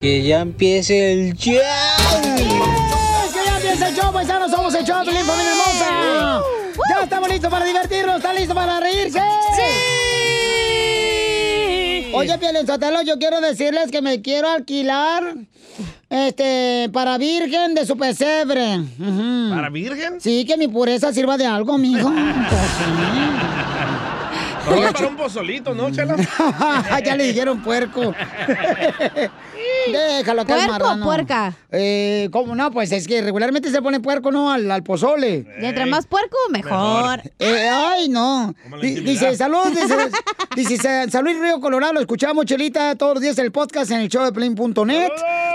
Que ya empiece el show. ¡Que ya empieza el show, paisanos! ¡Somos el show, Pelín, familia hermosa! ¡Ya estamos listos para divertirnos! ¿Están listos para reírse? ¡Sí! Oye, Sotelo, yo quiero decirles que me quiero alquilar este, para virgen de su pesebre. ¿Para virgen? Sí, que mi pureza sirva de algo, mijo. Pues Solo para un pozolito, ¿no, Chela? ya le dijeron puerco. Déjalo acá, ¿Puerco o marrano. puerca? Eh, ¿cómo no? Pues es que regularmente se pone puerco, ¿no? Al, al pozole. Y entre más puerco, mejor. Eh, ay, no. Di- dice, salud, dice, dice, sa- salud Río Colorado, lo escuchamos, Chelita, todos los días en el podcast en el show de Plin.net.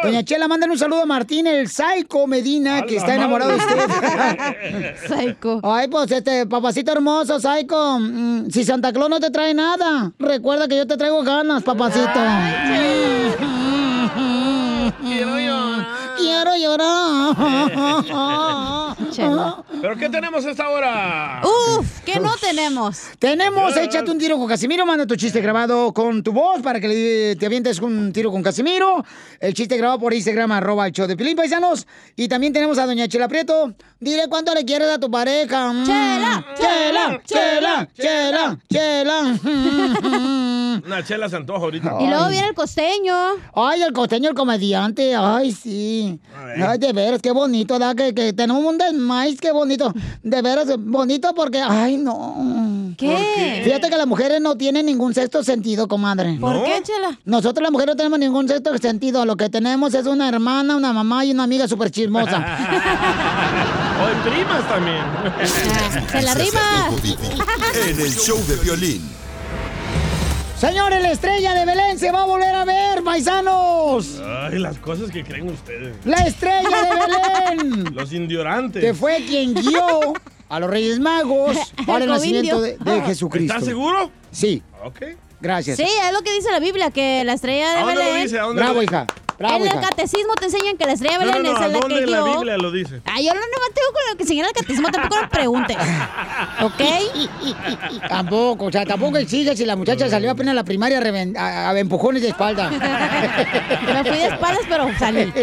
Doña Chela, mándale un saludo a Martín, el Psycho Medina, que está enamorado de usted. Psycho. Ay, pues este, papacito hermoso, Psycho, mm, si Santa Claus no te trae nada, recuerda que yo te traigo ganas, papacito. Quiero llorar. ¿Pero qué tenemos esta hora? Uf, ¿qué no tenemos? Tenemos, échate un tiro con Casimiro, manda tu chiste grabado con tu voz para que le- te avientes un tiro con Casimiro. El chiste grabado por Instagram, arroba el show de Pilín Paisanos. Y también tenemos a Doña Chela Prieto. Dile cuánto le quieres a tu pareja. Mm. Chela, chela, chela, chela, chela. Una chela se antoja ahorita. Y luego viene el costeño. Ay, el costeño, el comediante. Ay, sí. Ay, de veras, qué bonito, ¿da? Que, que tenemos un desmais, qué bonito. De veras, bonito porque, ay, no. ¿Qué? Fíjate que las mujeres no tienen ningún sexto sentido, comadre. ¿Por ¿No? qué, Chela? Nosotros las mujeres no tenemos ningún sexto sentido. Lo que tenemos es una hermana, una mamá y una amiga súper chismosa. O en primas también. ¡Se la rima! En el show de violín. Señores, la estrella de Belén se va a volver a ver, paisanos. Ay, las cosas que creen ustedes. La estrella de Belén. Los indiorantes. que fue quien guió a los Reyes Magos para el El nacimiento de, de Jesucristo. ¿Estás seguro? Sí, Ok. Gracias. Sí, es lo que dice la Biblia, que la estrella de ¿A dónde lo Belén... dice? ¿A dónde Bravo, lo hija. Bravo, en el hija. catecismo te enseñan que la estrella de No, no, Belén no, es ¿a la dónde que la guió... Biblia lo dice? Ay, yo no me mantengo con lo que enseñan el catecismo, tampoco lo preguntes. ¿Ok? Tampoco, o sea, tampoco exiges si la muchacha salió apenas a la primaria a, a empujones de espalda. Me fui de espaldas, pero salí.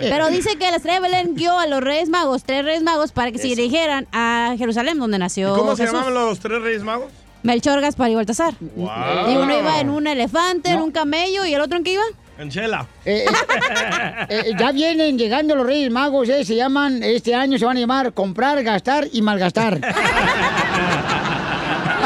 Pero dice que la estrella de Belén guió a los reyes magos, tres reyes magos, para que se dirigieran a Jerusalén, donde nació ¿Cómo se llamaban los tres reyes magos? Melchor, Gaspar y Baltasar. Wow. Y uno iba en un elefante, en un camello, y el otro en qué iba? En chela. Eh, eh, eh, ya vienen llegando los Reyes Magos, eh, se llaman, este año se van a llamar comprar, gastar y malgastar.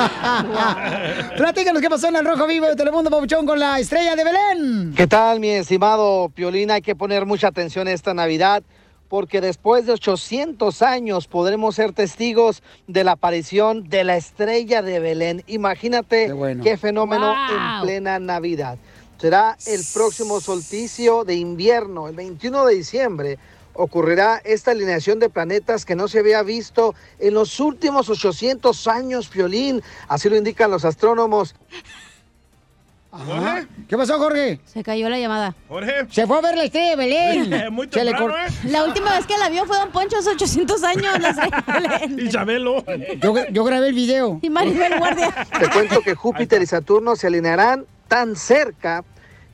Platícanos qué pasó en el Rojo Vivo de Telemundo Papuchón con la estrella de Belén. ¿Qué tal, mi estimado Piolín? Hay que poner mucha atención esta Navidad porque después de 800 años podremos ser testigos de la aparición de la estrella de Belén. Imagínate qué, bueno. fenómeno Wow. en plena Navidad. Será el próximo solsticio de invierno, el 21 de diciembre. Ocurrirá esta alineación de planetas que no se había visto en los últimos 800 años, Piolín. Así lo indican los astrónomos. Ajá. ¿Qué pasó, Jorge? Se cayó la llamada. Jorge. Se fue a ver la estrella de Belén. Muy Se le temprano, cor- ¿eh? La última vez que la vio fue Don Poncho hace 800 años. La Belén. Y Chabelo. yo grabé el video. Y Maribel Guardia. Te cuento que Júpiter y Saturno se alinearán tan cerca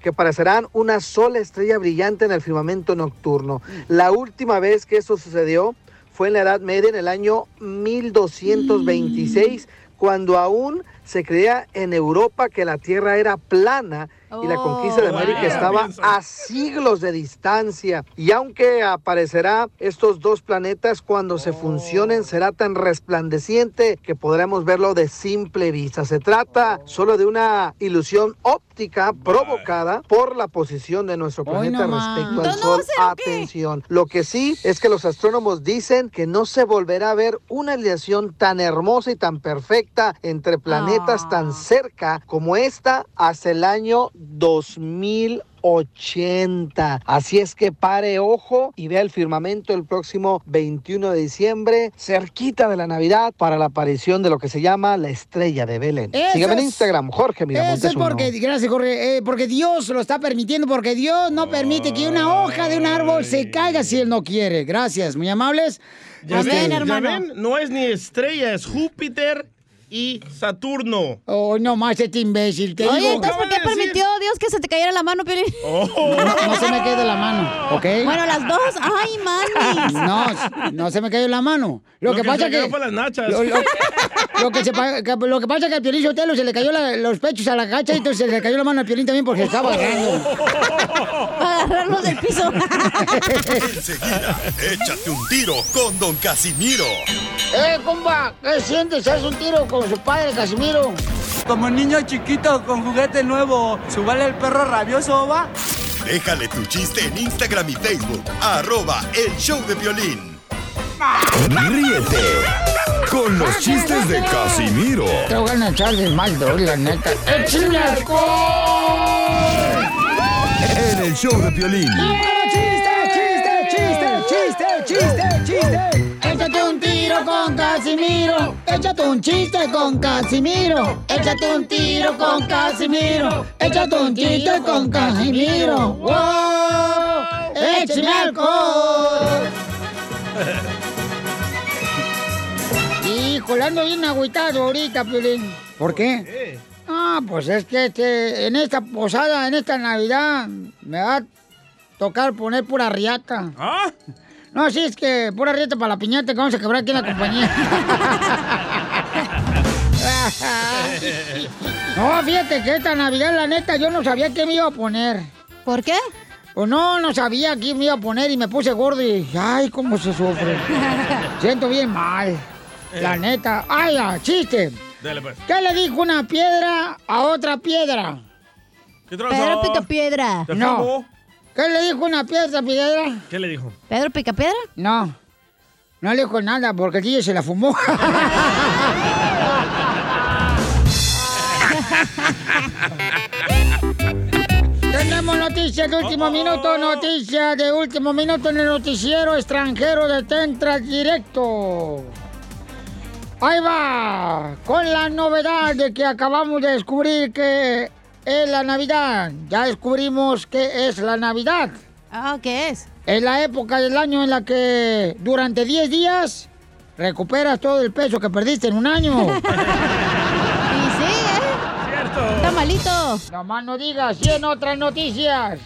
que parecerán una sola estrella brillante en el firmamento nocturno. La última vez que eso sucedió fue en la Edad Media, en el año 1226, cuando aún se creía en Europa que la Tierra era plana y la conquista de Oh, América wow. estaba a siglos de distancia. Y aunque aparecerá estos dos planetas cuando se funcionen, será tan resplandeciente que podremos verlo de simple vista. Se trata solo de una ilusión óptica provocada por la posición de nuestro planeta respecto al Entonces, ¿no Sol. Atención. Lo que sí es que los astrónomos dicen que no se volverá a ver una alineación tan hermosa y tan perfecta entre planetas Ah. tan cerca como esta hasta el año 2080. Así es que pare ojo y vea el firmamento el próximo 21 de diciembre, cerquita de la Navidad, para la aparición de lo que se llama la estrella de Belén. Eso Sígueme en es- Instagram, Jorge Miramontes Eso es uno. porque, gracias Jorge, eh, porque Dios lo está permitiendo, porque Dios no permite que una hoja de un árbol se caiga si Él no quiere. Gracias, muy amables. Ya Este, ven, ya hermano. ven, no es ni estrella, es Júpiter y Saturno. Oh, no más este imbécil. Te Oye, digo. entonces, ¿por qué permitió Dios que se te cayera la mano, Piolín? Oh. No, no se me quede la mano, ¿ok? Bueno, las dos. Ay, manis. No, no se me cayó la mano. Lo, que, pasa se que. fue las nachas. Lo, lo- lo que se lo que pasa es que al Piolín Sotelo se le cayó la- los pechos a la gacha y entonces se le cayó la mano al Piolín también porque estaba agarrando. Para agarrarlos del piso. Enseguida, échate un tiro con Don Casimiro. ¡Eh, compa! ¿Qué sientes? ¿Haz un tiro con su padre, Casimiro? Como niño chiquito con juguete nuevo, ¿subale el perro rabioso, va? Déjale tu chiste en Instagram y Facebook. Arroba El Show de Violín. Ríete con los chistes de Casimiro Te voy a echar de mal, la neta. ¡Échame alcohol! en el show de Violín. ¡Chiste, chiste, chiste, chiste, chiste, chiste! Échate un tiro con Casimiro. Échate un chiste con Casimiro. Échate un tiro con Casimiro. Échate un chiste con Casimiro. ¡Wow! ¡Échame alcohol! Híjole, ando bien agüitado ahorita, Piolín. ¿Por qué? Ah, pues es que este, en esta posada, en esta Navidad, me va a tocar poner pura riata. ¿Ah? No, sí, es que pura riata para la piñata que vamos a quebrar aquí en la compañía. no, fíjate que esta Navidad, la neta, yo no sabía qué me iba a poner. ¿Por qué? Pues no, no sabía qué me iba a poner y me puse gordo y, ay, cómo se sufre. Siento bien mal. La neta. Ay, ah, chiste. Dale, pues. ¿Qué le dijo una piedra a otra piedra? ¿Qué trazo? Pedro Picapiedra. ¿Te No. ¿Qué le dijo una piedra piedra? ¿Qué le dijo? ¿Pedro Picapiedra? No. No le dijo nada porque el tío se la fumó. Tenemos noticias de último minuto, noticias de último minuto en el noticiero extranjero de Tentra Directo. Ahí va, con la novedad de que acabamos de descubrir que es la Navidad. Ya descubrimos que es la Navidad. Ah, ¿qué es? Es la época del año en la que durante 10 días recuperas todo el peso que perdiste en un año. Y sí, ¿eh? Cierto. Está malito. No más no digas, y en otras noticias.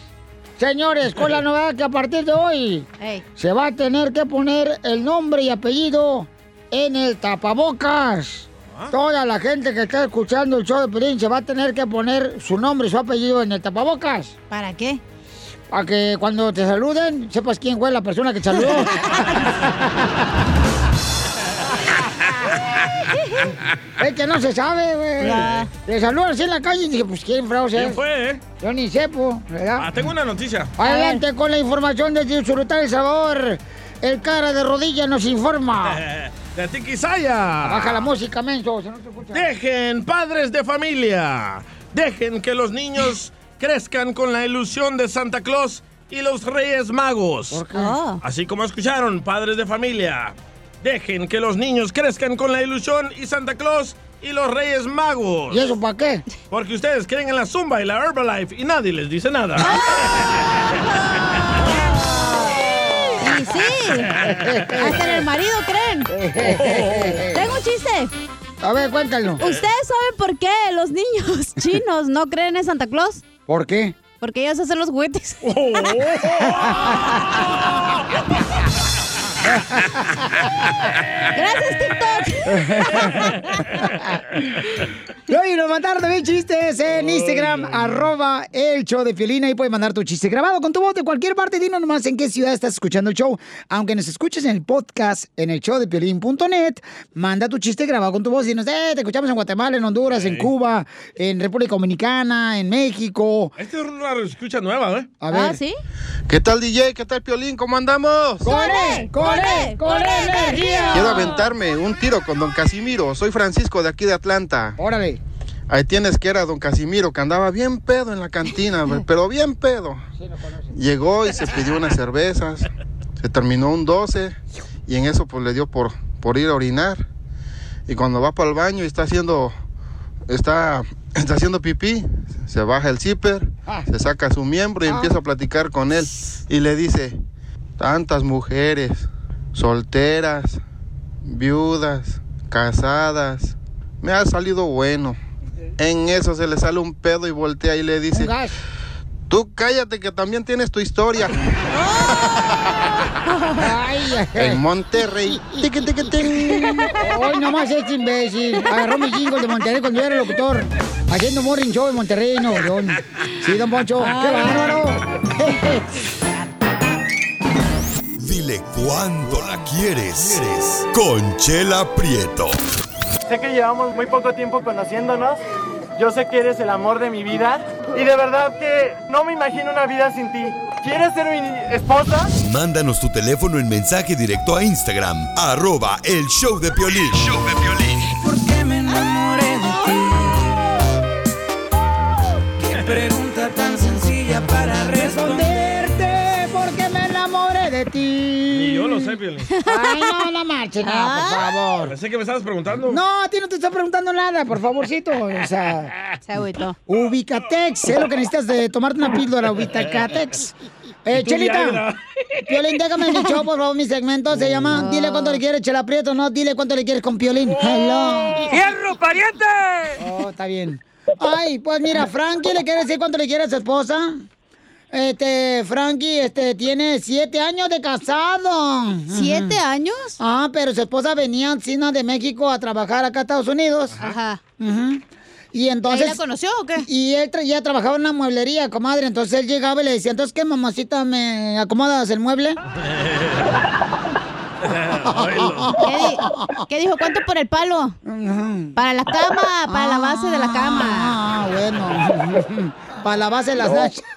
Señores, con la novedad que a partir de hoy se va a tener que poner el nombre y apellido en el tapabocas. Toda la gente que está escuchando el show de Pelín se va a tener que poner su nombre y su apellido en el tapabocas. ¿Para qué? Para que cuando te saluden sepas quién fue la persona que te saludó. es que no se sabe, güey. Te saludan así en la calle y dije, pues quién fraude ¿Quién fue, eh? Yo ni sepo, ¿verdad? Ah, tengo una noticia. Adelante con la información de Disfrutar el Sabor. El cara de rodilla nos informa. De Tiquisaya. Baja la música, menso, si no se escucha. Dejen, padres de familia. Dejen que los niños crezcan con la ilusión de Santa Claus y los Reyes Magos. ¿Por qué? Oh. Así como escucharon, padres de familia. Dejen que los niños crezcan con la ilusión y Santa Claus y los Reyes Magos. ¿Y eso para qué? Porque ustedes creen en la Zumba y la Herbalife y nadie les dice nada. Y sí. Hasta en el marido creen. Tengo un chiste. A ver, cuéntalo. ¿Ustedes saben por qué los niños chinos no creen en Santa Claus? ¿Por qué? Porque ellos hacen los juguetes. Gracias, TikTok. Y hoy nos mandaron también chistes en Instagram, arroba el show de Piolina. Ahí puedes mandar tu chiste grabado con tu voz de cualquier parte. Dinos nomás en qué ciudad estás escuchando el show. Aunque nos escuches en el podcast, en el show de Piolín.net, manda tu chiste grabado con tu voz y dinos, eh, te escuchamos en Guatemala, en Honduras, en Cuba, en República Dominicana, en México. Esta es una escucha nueva, ¿eh? A ver. Ah, ¿sí? ¿Qué tal DJ? ¿Qué tal Piolín? ¿Cómo andamos? ¡Corre! ¡Corre! ¡Corre energía! Quiero aventarme un tiro con don Casimiro. Soy Francisco de aquí de Atlanta. Órale. Ahí tienes que era don Casimiro que andaba bien pedo en la cantina, pero bien pedo. Llegó y se pidió unas cervezas. Se terminó un 12 y en eso pues le dio por, por ir a orinar. Y cuando va para el baño y está haciendo está, está haciendo pipí, se baja el zipper, se saca su miembro y empieza a platicar con él. Y le dice, tantas mujeres, solteras, viudas, casadas, me ha salido bueno. En eso se le sale un pedo y voltea y le dice, tú cállate que también tienes tu historia. en Monterrey. Hoy nomás este imbécil. Agarró mi jingle de Monterrey cuando yo era locutor. Haciendo morning show en Monterrey, Nuevo León. Sí, don Poncho. ¡Qué bárbaro! Dile cuándo la quieres. Conchela Prieto. Sé que llevamos muy poco tiempo conociéndonos. Yo sé que eres el amor de mi vida. Y de verdad que no me imagino una vida sin ti. ¿Quieres ser mi esposa? Mándanos tu teléfono en mensaje directo a Instagram. Arroba el show de Piolín. Porque me enamoré de ti. Qué de ti. Ni yo lo sé, Piolín. Ay, no, no marchen, no, por favor. Pensé que me estabas preguntando. No, a ti no te estoy preguntando nada, por favorcito. O sea, Se agüitó. Ubicatex, es lo que necesitas de tomarte una píldora, Ubicatex. Eh, Y Chelita. Piolín, déjame mi show, por favor, mi segmento se llama Dile cuánto le quieres, Chela Prieto, no, dile cuánto le quieres con Piolín. Hello. ¡Fierro, pariente! Oh, está bien. Ay, pues mira, Frankie le quiere decir cuánto le quiere a su esposa. Este, Frankie, este, tiene siete años de casado. ¿Siete años? Ah, pero su esposa venía en Cina de México a trabajar acá a Estados Unidos. Ajá. Y entonces... ¿Ahí la conoció o qué? Y él tra- ya trabajaba en una mueblería, comadre. Entonces él llegaba y le decía, entonces, ¿qué, mamacita, me acomodas el mueble? ¿Qué, di- qué dijo? ¿Cuánto por el palo? Para la cama, para la base de la cama. Ah, bueno. Para la base de las nachas.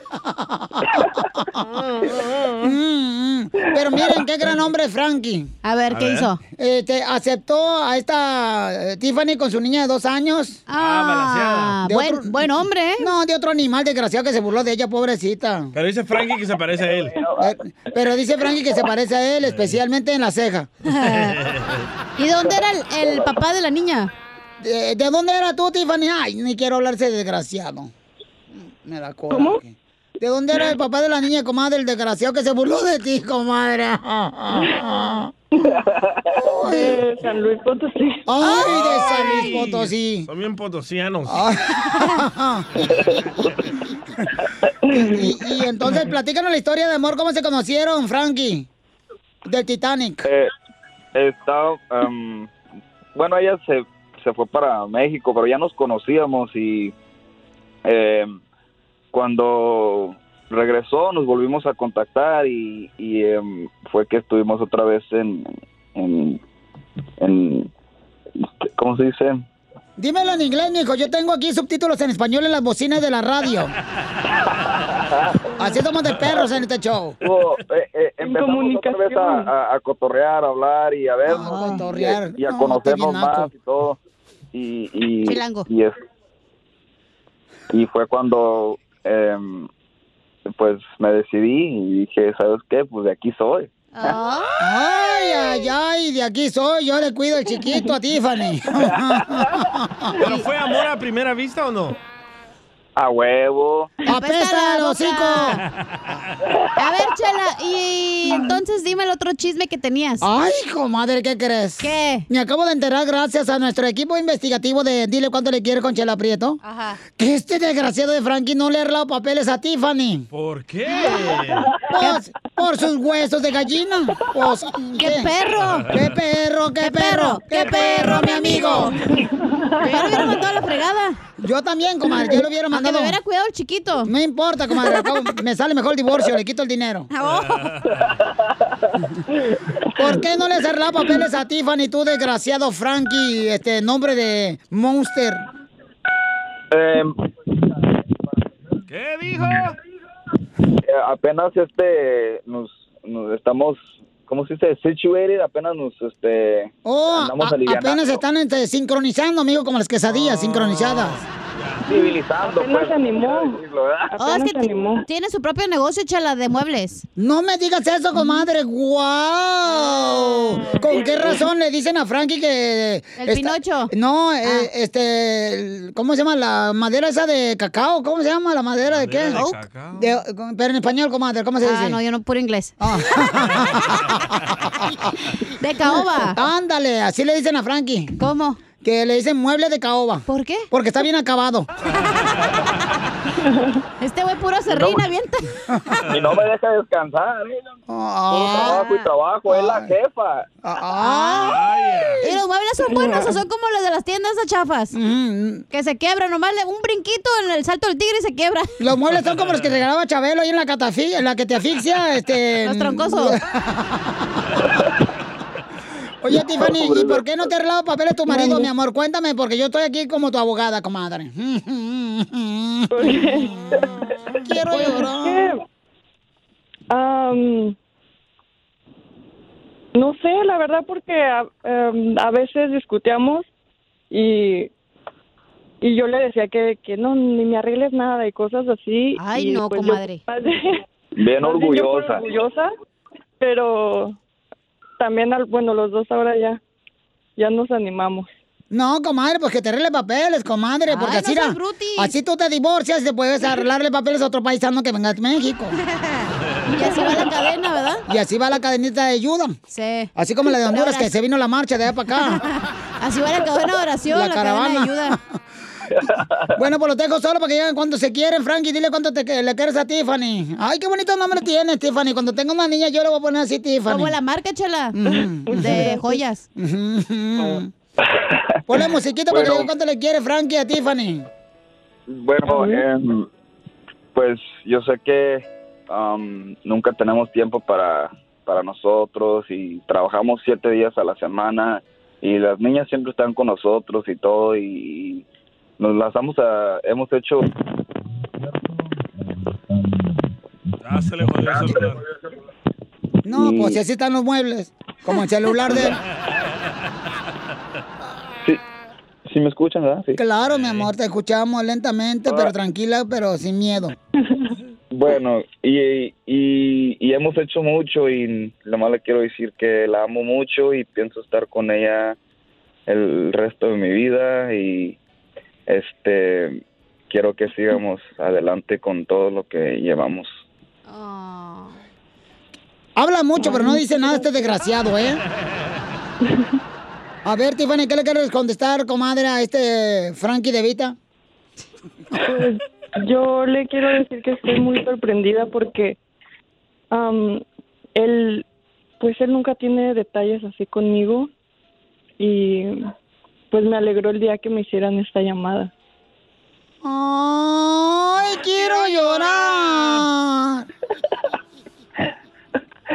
Mm, mm. Pero miren, qué gran hombre es Frankie. A ver, ¿qué A ver. hizo? Este, aceptó a esta eh, Tiffany con su niña de dos años. Ah, De buen- buen hombre, ¿eh? No, de otro animal desgraciado que se burló de ella, pobrecita. Pero dice Frankie que se parece a él. Eh, Pero dice Frankie que se parece a él, especialmente en la ceja. ¿Y dónde era el, el papá de la niña? ¿De, de dónde era tú, Tiffany? Ay, ni quiero hablarse de desgraciado. Me da coraje. ¿De dónde era el papá de la niña, comadre? El desgraciado que se burló de ti, comadre. De San Luis Potosí. Ay, de San Luis Potosí. Son bien potosianos. y, y entonces, platícanos la historia de amor, ¿cómo se conocieron, Frankie? Del Titanic. Eh, está, em, bueno, ella se, se fue para México, pero ya nos conocíamos y em, cuando regresó nos volvimos a contactar y, y, em, fue que estuvimos otra vez en, en, en- ¿cómo se dice? Dímelo en inglés, mijo. Yo tengo aquí subtítulos en español en las bocinas de la radio. Así somos de perros en este show. Hubo, eh, eh, empezamos otra vez a, a- a cotorrear, a hablar y a ver cotorrear. y, y a No, conocernos más y todo y y, Chilango. y es y fue cuando em, pues me decidí y dije sabes qué pues de aquí soy Ay, ay, ay, de aquí soy. Yo le cuido el chiquito a Tiffany. ¿Pero fue amor a primera vista o no? A huevo ¡Apesta el hocico! A ver, Chela, y entonces dime el otro chisme que tenías. Ay, comadre, ¿qué crees? ¿Qué? Me acabo de enterar gracias a nuestro equipo investigativo de Dile cuánto le quiere con Chela Prieto. Ajá. Que este desgraciado de Frankie no le ha arreglado papeles a Tiffany. ¿Por qué? Pues, por sus huesos de gallina. Pues, ¡Qué perro! ¡Qué perro, qué, perro! ¡Qué perro, mi amigo! Hubiera mandado a la fregada. Yo también, comadre, yo lo hubiera Aunque mandado. me hubiera cuidado el chiquito. No importa, comadre, me sale mejor el divorcio, le quito el dinero. ¿Por qué no le arreglado papeles a Tiffany, tú desgraciado Frankie, este nombre de Monster? Em, ¿Qué dijo? eh, apenas este nos, nos estamos ¿cómo se dice? situated apenas nos este Oh, andamos a- apenas están este, sincronizando, amigo, como las quesadillas sincronizadas. Civilizando Apenas pues, se animó. decirlo, ¿verdad? Oh, es que ti- tiene su propio negocio, Chela, de muebles. No me digas eso, comadre. ¡Guau! ¿Con qué razón le dicen a Frankie que... El Pinocho. No, eh, este... ¿Cómo se llama? La madera esa de cacao. ¿Cómo se llama? ¿La madera de qué? de cacao. De- pero en español, comadre, ¿cómo se dice? Ah, no, yo no puro inglés. Ah. De caoba. Ándale, así le dicen a Frankie. ¿Cómo? Que le dicen mueble de caoba. ¿Por qué? Porque está bien acabado. Este güey puro se ríe y avienta. Y no me deja descansar. ¿eh? Puro trabajo y trabajo, es la jefa. ¿Y los muebles son buenos o son como los de las tiendas de chafas? Que se quiebran, nomás le- un brinquito en el salto del tigre y se quiebra. Los muebles son como los que regalaba Chabelo ahí en la catafi, en la que te asfixia, este... Los troncosos. Oye, Tiffany, ¿y por qué no te ha arreglado papeles tu marido, mi amor? Cuéntame, porque yo estoy aquí como tu abogada, comadre. Quiero Pues es llorar. am, no sé, la verdad, porque a, em, a veces discutíamos y, y yo le decía que, que no, ni me arregles nada y cosas así. Ay, y no, pues yo- comadre. Bien orgullosa. orgullosa, pero también, al, bueno, los dos ahora ya, ya nos animamos. No, comadre, pues que te arregle papeles, comadre, porque Ay, así, no así tú te divorcias y te puedes arreglarle papeles a otro paisano que venga a México. Y así va la cadena, ¿verdad? Y así va la cadenita de ayuda. Sí. Así como la de Honduras, La que se vino la marcha de allá para acá. Así va la cadena de oración, la, cadena de ayuda. Bueno, pues lo dejo solo para que lleguen cuando se quieren, Frankie. Dile cuánto te, le quieres a Tiffany. Ay, qué bonito nombre tienes, Tiffany. Cuando tenga una niña, yo le voy a poner así, Tiffany. Como la marca, chela. De joyas. Ponle musiquita para que Bueno. diga cuánto le quiere Frankie a Tiffany. Bueno, em, pues yo sé que am, nunca tenemos tiempo para, para nosotros y trabajamos siete días a la semana y las niñas siempre están con nosotros y todo y nos las vamos a, hemos hecho Ah, se le jodió el celular. No, Y- pues si así están los muebles. Como el celular de él. Sí, sí me escuchan, ¿verdad? Sí. Claro, mi amor, te escuchamos lentamente, pero tranquila, pero sin miedo. Bueno, y, y, y hemos hecho mucho y lo más le quiero decir que la amo mucho y pienso estar con ella el resto de mi vida y este quiero que sigamos adelante con todo lo que llevamos. Habla mucho, pero no dice nada este desgraciado, ¿eh? A ver, Tiffany, ¿qué le quieres contestar, comadre, a este Frankie de Vita? Pues yo le quiero decir que estoy muy sorprendida porque am, él, pues él nunca tiene detalles así conmigo y pues me alegró el día que me hicieran esta llamada. ¡Ay, quiero llorar!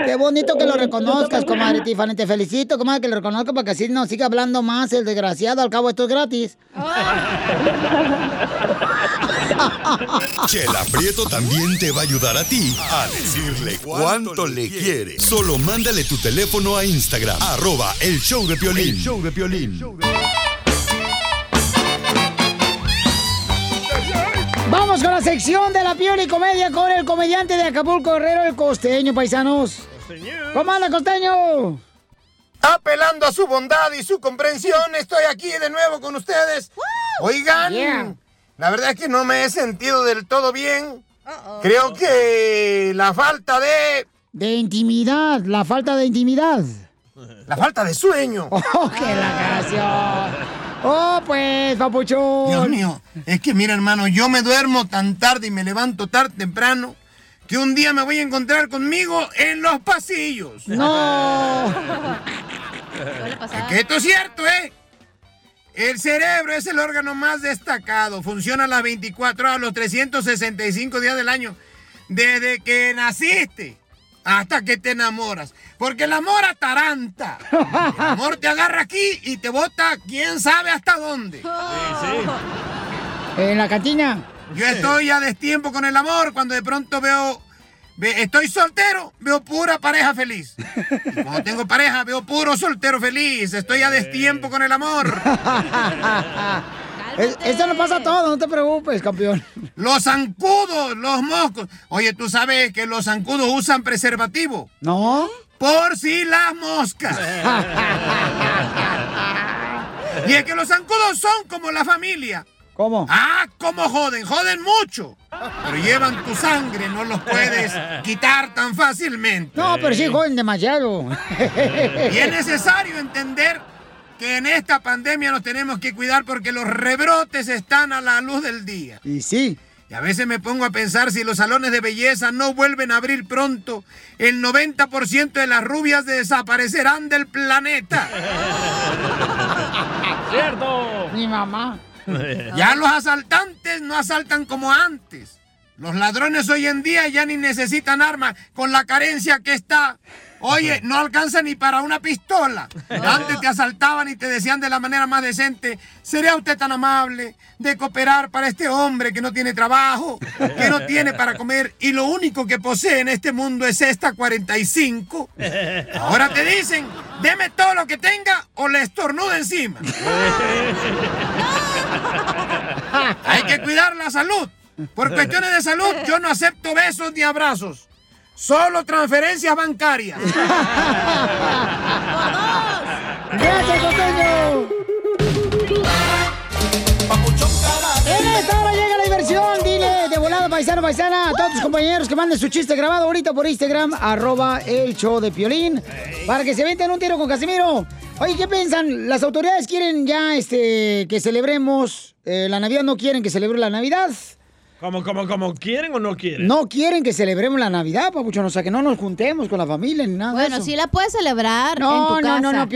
Qué bonito que lo reconozcas, comadre Tiffany. Te felicito, comadre, que lo reconozca para que así no siga hablando más el desgraciado. Al cabo, esto es gratis. Chela Prieto también te va a ayudar a ti a decirle cuánto le quiere. Solo mándale tu teléfono a Instagram, arroba el show de Piolín. El show de Piolín. Vamos con la sección de la piel y comedia con el comediante de Acapulco Guerrero, el costeño, paisanos. ¿Cómo anda, costeño? Apelando a su bondad y su comprensión, estoy aquí de nuevo con ustedes. Oigan, Yeah. la verdad es que no me he sentido del todo bien. Creo que la falta de... De intimidad, la falta de intimidad. La falta de sueño. ¡Oh, qué la canción! ¡Oh, pues, papuchón! Dios mío, es que mira hermano, yo me duermo tan tarde y me levanto tan temprano que un día me voy a encontrar conmigo en los pasillos. ¡No! Que esto es cierto, ¿eh? El cerebro es el órgano más destacado. Funciona las 24 horas, los 365 días del año. Desde que naciste hasta que te enamoras. Porque el amor ataranta. El amor te agarra aquí y te bota quién sabe hasta dónde. En la cantina. Yo estoy a destiempo con el amor cuando de pronto veo... ve- Estoy soltero, veo pura pareja feliz. Y cuando tengo pareja, veo puro soltero feliz. Estoy a destiempo con el amor. Es- Esto no pasa todo, no te preocupes, campeón. Los zancudos, los moscos. Oye, ¿tú sabes que los zancudos usan preservativo? ¿No? Por si las moscas. y es que los zancudos son como la familia. ¿Cómo? Ah, cómo joden, joden mucho. Pero llevan tu sangre, no los puedes quitar tan fácilmente. No, pero sí joden demasiado. Y es necesario entender que en esta pandemia nos tenemos que cuidar porque los rebrotes están a la luz del día. Y sí. Y a veces me pongo a pensar si los salones de belleza no vuelven a abrir pronto, el 90% de las rubias desaparecerán del planeta. ¡Cierto! Mi mamá. Ya los asaltantes no asaltan como antes. Los ladrones hoy en día ya ni necesitan armas con la carencia que está. Oye, no alcanza ni para una pistola. Antes te asaltaban y te decían de la manera más decente, ¿sería usted tan amable de cooperar para este hombre que no tiene trabajo, que no tiene para comer y lo único que posee en este mundo es esta 45? Ahora te dicen, deme todo lo que tenga o le estornudo encima. Hay que cuidar la salud. Por cuestiones de salud, yo no acepto besos ni abrazos. Solo transferencias bancarias. ¡Gracias, costeño! En esta hora llega la diversión. Dile de volada, paisano, paisana, a todos tus compañeros que manden su chiste grabado ahorita por Instagram, arroba el show de Piolín, para que se venten un tiro con Casimiro. Oye, ¿qué piensan? ¿Las autoridades quieren ya este que celebremos eh, la Navidad? ¿No quieren que celebre la Navidad? ¿Cómo, cómo, cómo? ¿Quieren o no quieren? No quieren que celebremos la Navidad, papuchón. O sea, que no nos juntemos con la familia ni nada de Bueno, eso. sí la puedes celebrar No, en tu no, casa. no, no,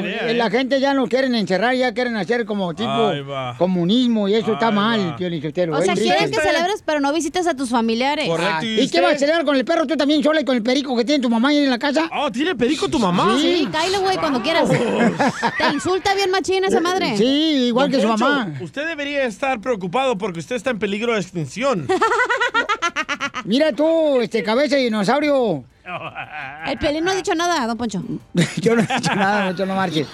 idea, Eh, La ¿eh? gente ya no quieren encerrar, ya quieren hacer como tipo comunismo y eso está mal, va. Piolín Sotelo. O sea, Enrique. quieren que celebres, pero no visites a tus familiares. Correcto. Ah, ¿y ¿Y qué vas a celebrar con el perro tú también sola y con el perico que tiene tu mamá ahí en la casa? Oh, ¿tiene perico tu mamá? Sí, cállate, güey, cuando quieras. Te insulta bien machín esa madre. Sí, igual Don que su Poncho, mamá. Usted debería estar preocupado porque usted está en peligro de extinción. Mira tú, este cabeza de dinosaurio. El pelín no ha dicho nada, don Poncho. Yo no he dicho nada, mucho no marches.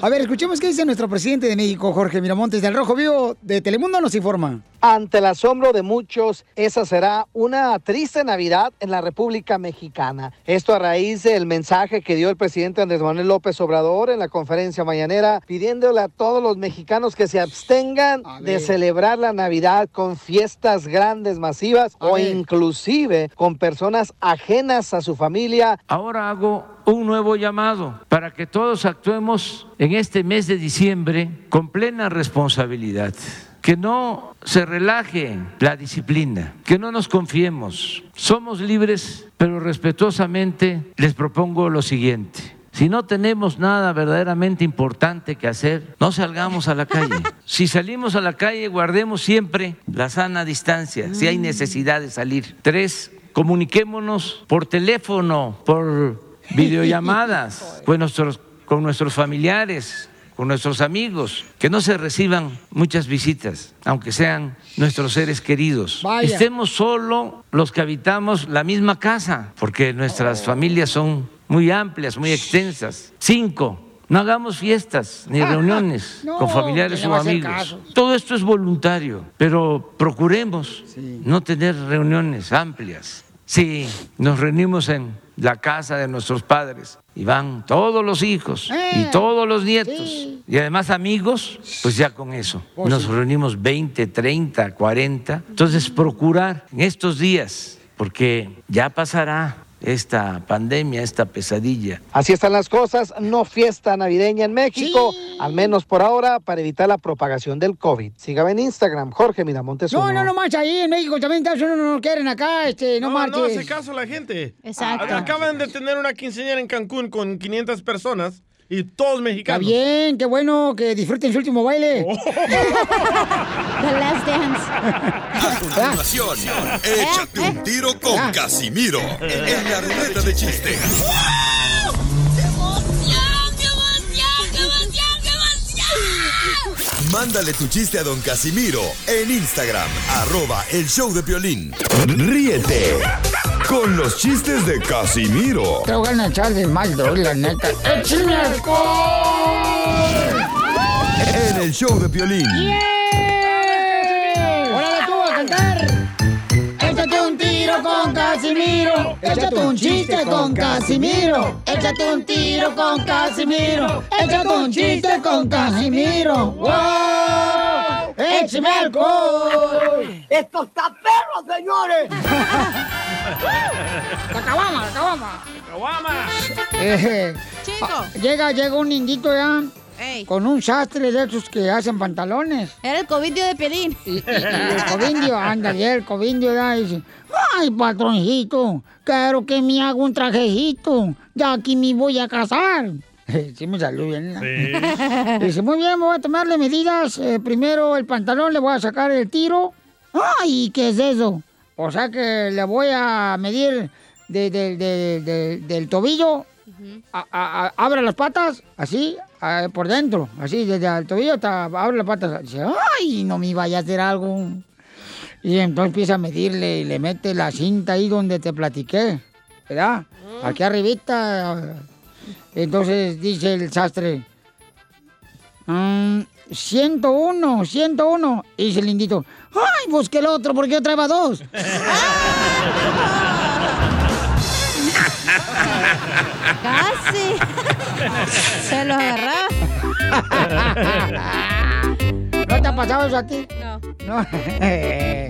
A ver, escuchemos qué dice nuestro presidente de México, Jorge Miramontes del Rojo Vivo de Telemundo, nos informa. Ante el asombro de muchos, esa será una triste Navidad en la República Mexicana. Esto a raíz del mensaje que dio el presidente Andrés Manuel López Obrador en la conferencia mañanera, pidiéndole a todos los mexicanos que se abstengan de celebrar la Navidad con fiestas grandes, masivas o inclusive con personas ajenas a su familia. Ahora hago un nuevo llamado para que todos actuemos en este mes de diciembre con plena responsabilidad. Que no se relaje la disciplina, que no nos confiemos. Somos libres, pero respetuosamente les propongo lo siguiente. Si no tenemos nada verdaderamente importante que hacer, no salgamos a la calle. Si salimos a la calle, guardemos siempre la sana distancia, si hay necesidad de salir. Tres, comuniquémonos por teléfono, por videollamadas con nuestros, con nuestros familiares, con nuestros amigos, que no se reciban muchas visitas, aunque sean nuestros seres queridos. Vaya. Estemos solo los que habitamos la misma casa, porque nuestras familias son muy amplias, muy extensas. Cinco, no hagamos fiestas ni reuniones No, con familiares o amigos. Todo esto es voluntario, pero procuremos no tener reuniones amplias. Si nos reunimos en la casa de nuestros padres y van todos los hijos y todos los nietos y además amigos, pues ya con eso. Pues Nos reunimos 20, 30, 40. Entonces procurar en estos días, porque ya pasará esta pandemia, esta pesadilla. Así están las cosas, no fiesta navideña en México, al menos por ahora, para evitar la propagación del COVID. Sígame en Instagram, Jorge Miramontes. No, no, no marcha ahí en México también, eso no nos quieren acá, este, no, No, no marches. hace caso la gente. Exacto. Acaban de tener una quinceañera en Cancún con 500 personas y todos Está mexicanos. bien, qué bueno que disfruten su último baile. The Last Dance. A continuación, échate un tiro con Casimiro en la ruleta de chistes. Mándale tu chiste a don Casimiro en Instagram, arroba el show de violín. Ríete con los chistes de Casimiro Te voy a echar de mal, la neta. ¡Échame alcohol! en el show de violín. ¡Órale Casimiro. Échate un chiste con Casimiro. Échate un tiro con Casimiro. Échate un chiste con Casimiro. ¡Wow! ¡Échame alcohol! ¡Esto está perro, señores! ¡La cabama, la cabama! ¡Caguama! Eh, Chico. ah, llega, llega un indito ya con un sastre de esos que hacen pantalones. Era el covindio de Pielín. Y, y- y el covindio, ándale, el covindio da y dice, ay, patroncito, quiero que me haga un trajecito, ya aquí me voy a casar. Sí me salió bien. ¿no? Dice, muy bien, me voy a tomarle medidas. Eh, primero el pantalón, le voy a sacar el tiro. Ay, ¿qué es eso? O sea que le voy a medir de- de- de- de- del tobillo a- a- a- abre las patas, así, por dentro, así, desde el tobillo hasta abre las patas. Dice, ay, no me vaya a hacer algo. Y entonces empieza a medirle y le mete la cinta ahí donde te platiqué, ¿verdad? Aquí arribita. Entonces dice el sastre, "Mm, 101, 101. Y dice el lindito, ay, busque el otro porque yo traeba dos. Casi. Se lo agarraba. ¿No te ha pasado eso a ti? No. No.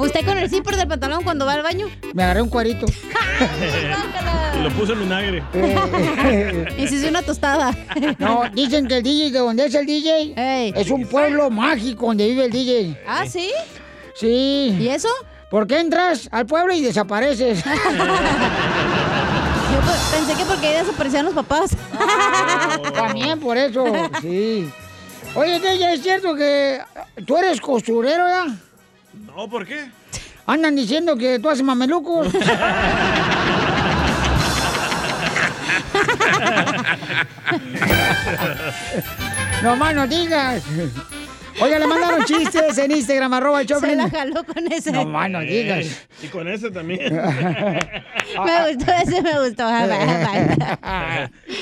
¿Usted con el zipper del pantalón cuando va al baño? Me agarré un cuerito. Y lo puse en vinagre. Y se hizo una tostada. No, dicen que el DJ de donde es el DJ es un pueblo mágico donde vive el DJ. ¿Ah, sí? Sí. ¿Y eso? Porque entras al pueblo y desapareces. Pe- pensé que porque ahí desaparecían los papás. También por eso, sí. Oye, DJ, ¿es cierto que tú eres costurero ya? No, ¿por qué? Andan diciendo que tú haces mamelucos. no más no digas. Oiga, le mandaron chistes en Instagram, arroba el Se la jaló con ese. No más no digas. Eh, Y con ese también. Me gustó ese, me gustó.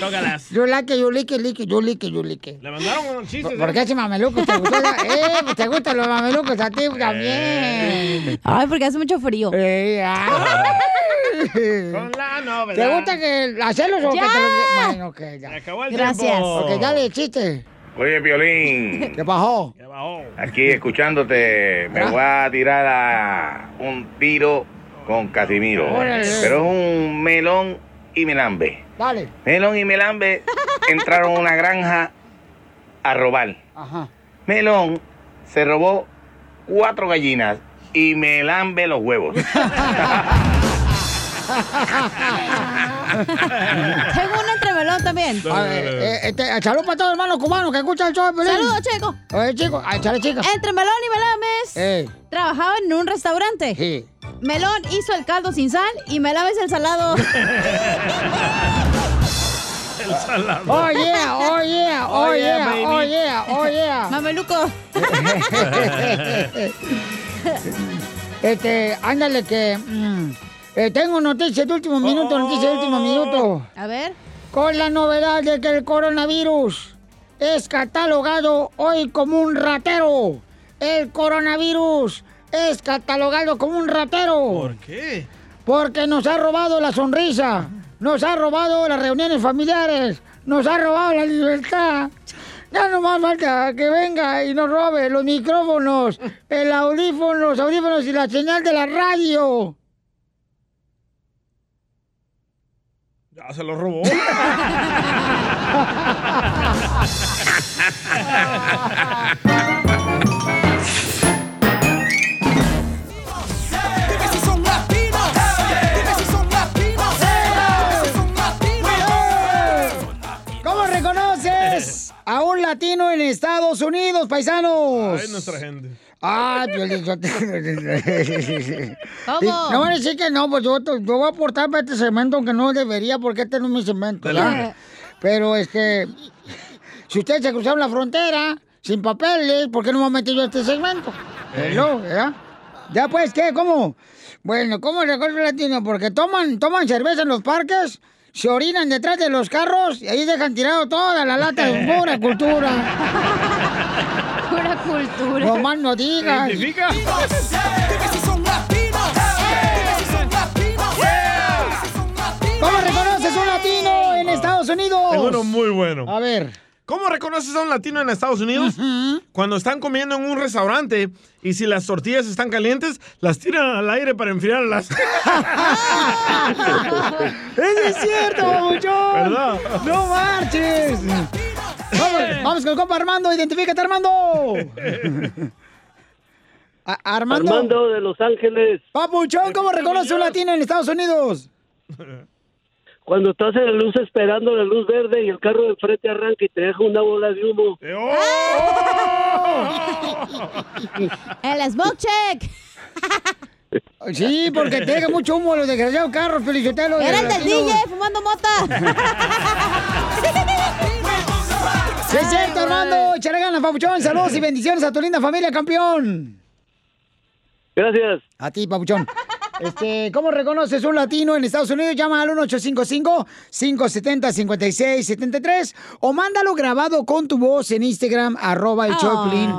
Tócalas. Yo like, yo like, like, yo like, yo like. Le mandaron unos chistes. ¿Por qué hace mamelucos? ¿Te gustó? eh, pues te gustan los mamelucos a ti también. Ay, porque hace mucho frío. Eh, ay. Con la novedad. ¿Te gusta que hacerlos o que Ya. te los... Bueno, ok, ya. Acabó el Gracias. tiempo. Ok, dale, chiste. Oye, Piolín, ¿Qué bajó? Ya bajó. aquí escuchándote, me voy a tirar a un tiro con Casimiro. Órale. Pero es un melón y melambe. Dale. Melón y melambe entraron a una granja a robar. Ajá. Melón se robó cuatro gallinas y melambe los huevos. Tengo un entremelón también. A ver, eh, este, salud para todos los hermanos cubanos que escuchan el show de Pelín. Saludos, chico. Oye, chico, ah, échale, chica. Entre Melón y Melames Eh, trabajaban en un restaurante. sí. Melón hizo el caldo sin sal y Melames el salado. El salado. Oh, yeah, oh, yeah, oh, Oh, yeah, yeah, oh, yeah, oh, yeah. Mameluco. este, ándale que... mm, eh, tengo noticias de último minuto, noticias de último minuto. A ver. Con la novedad de que el coronavirus es catalogado hoy como un ratero. El coronavirus es catalogado como un ratero. ¿Por qué? Porque nos ha robado la sonrisa, nos ha robado las reuniones familiares, nos ha robado la libertad. Ya no más falta que venga y nos robe los micrófonos, el audífono, los audífonos y la señal de la radio. Ya se lo robó. Dime si son latinos. Dime si son latinos. Dime si son latinos. ¿Cómo reconoces a un latino en Estados Unidos, paisanos? Ay, nuestra gente. Ah, yo ¿Cómo? No van a decir que no, pues yo, yo voy a aportar para este segmento, aunque no debería, porque este no es mi segmento, ¿verdad? Pero este, si ustedes se cruzaron la frontera sin papeles, ¿por qué no me he metido a este segmento? Hello, ¿verdad? Ya pues, ¿qué? ¿Cómo? Bueno, ¿cómo el latino? Porque toman, toman cerveza en los parques, se orinan detrás de los carros y ahí dejan tirado toda la lata de pura cultura. Pura cultura. No más no digas. ¿Identifica? Dime si son latinos. Dime si son latinos. Dime si son latinos. ¿Cómo reconoces un latino en Estados Unidos? Tengo uno muy bueno. A ver. ¿Cómo reconoces a un latino en Estados Unidos? Cuando están comiendo en un restaurante y si las tortillas están calientes, las tiran al aire para enfriarlas. ¡Eso es cierto, babuchón! ¿Verdad? ¡No marches! Vamos, con el compa Armando, identifícate Armando. Armando. Armando de Los Ángeles. Papuchón, ¿cómo reconoce un latino en Estados Unidos? Cuando estás en la luz esperando la luz verde y el carro de frente arranca y te deja una bola de humo. El smoke check. Sí, porque te deja mucho humo los desgraciados carros, Felicitelo. Era el del DJ fumando mota. Sí, es cierto, Armando. Échale ganas, papuchón. Saludos y bendiciones a tu linda familia, campeón. Gracias. A ti, papuchón. Este, ¿Cómo reconoces un latino en Estados Unidos? Llama al 1855-570-5673 o mándalo grabado con tu voz en Instagram, arroba el Oh. Choplin.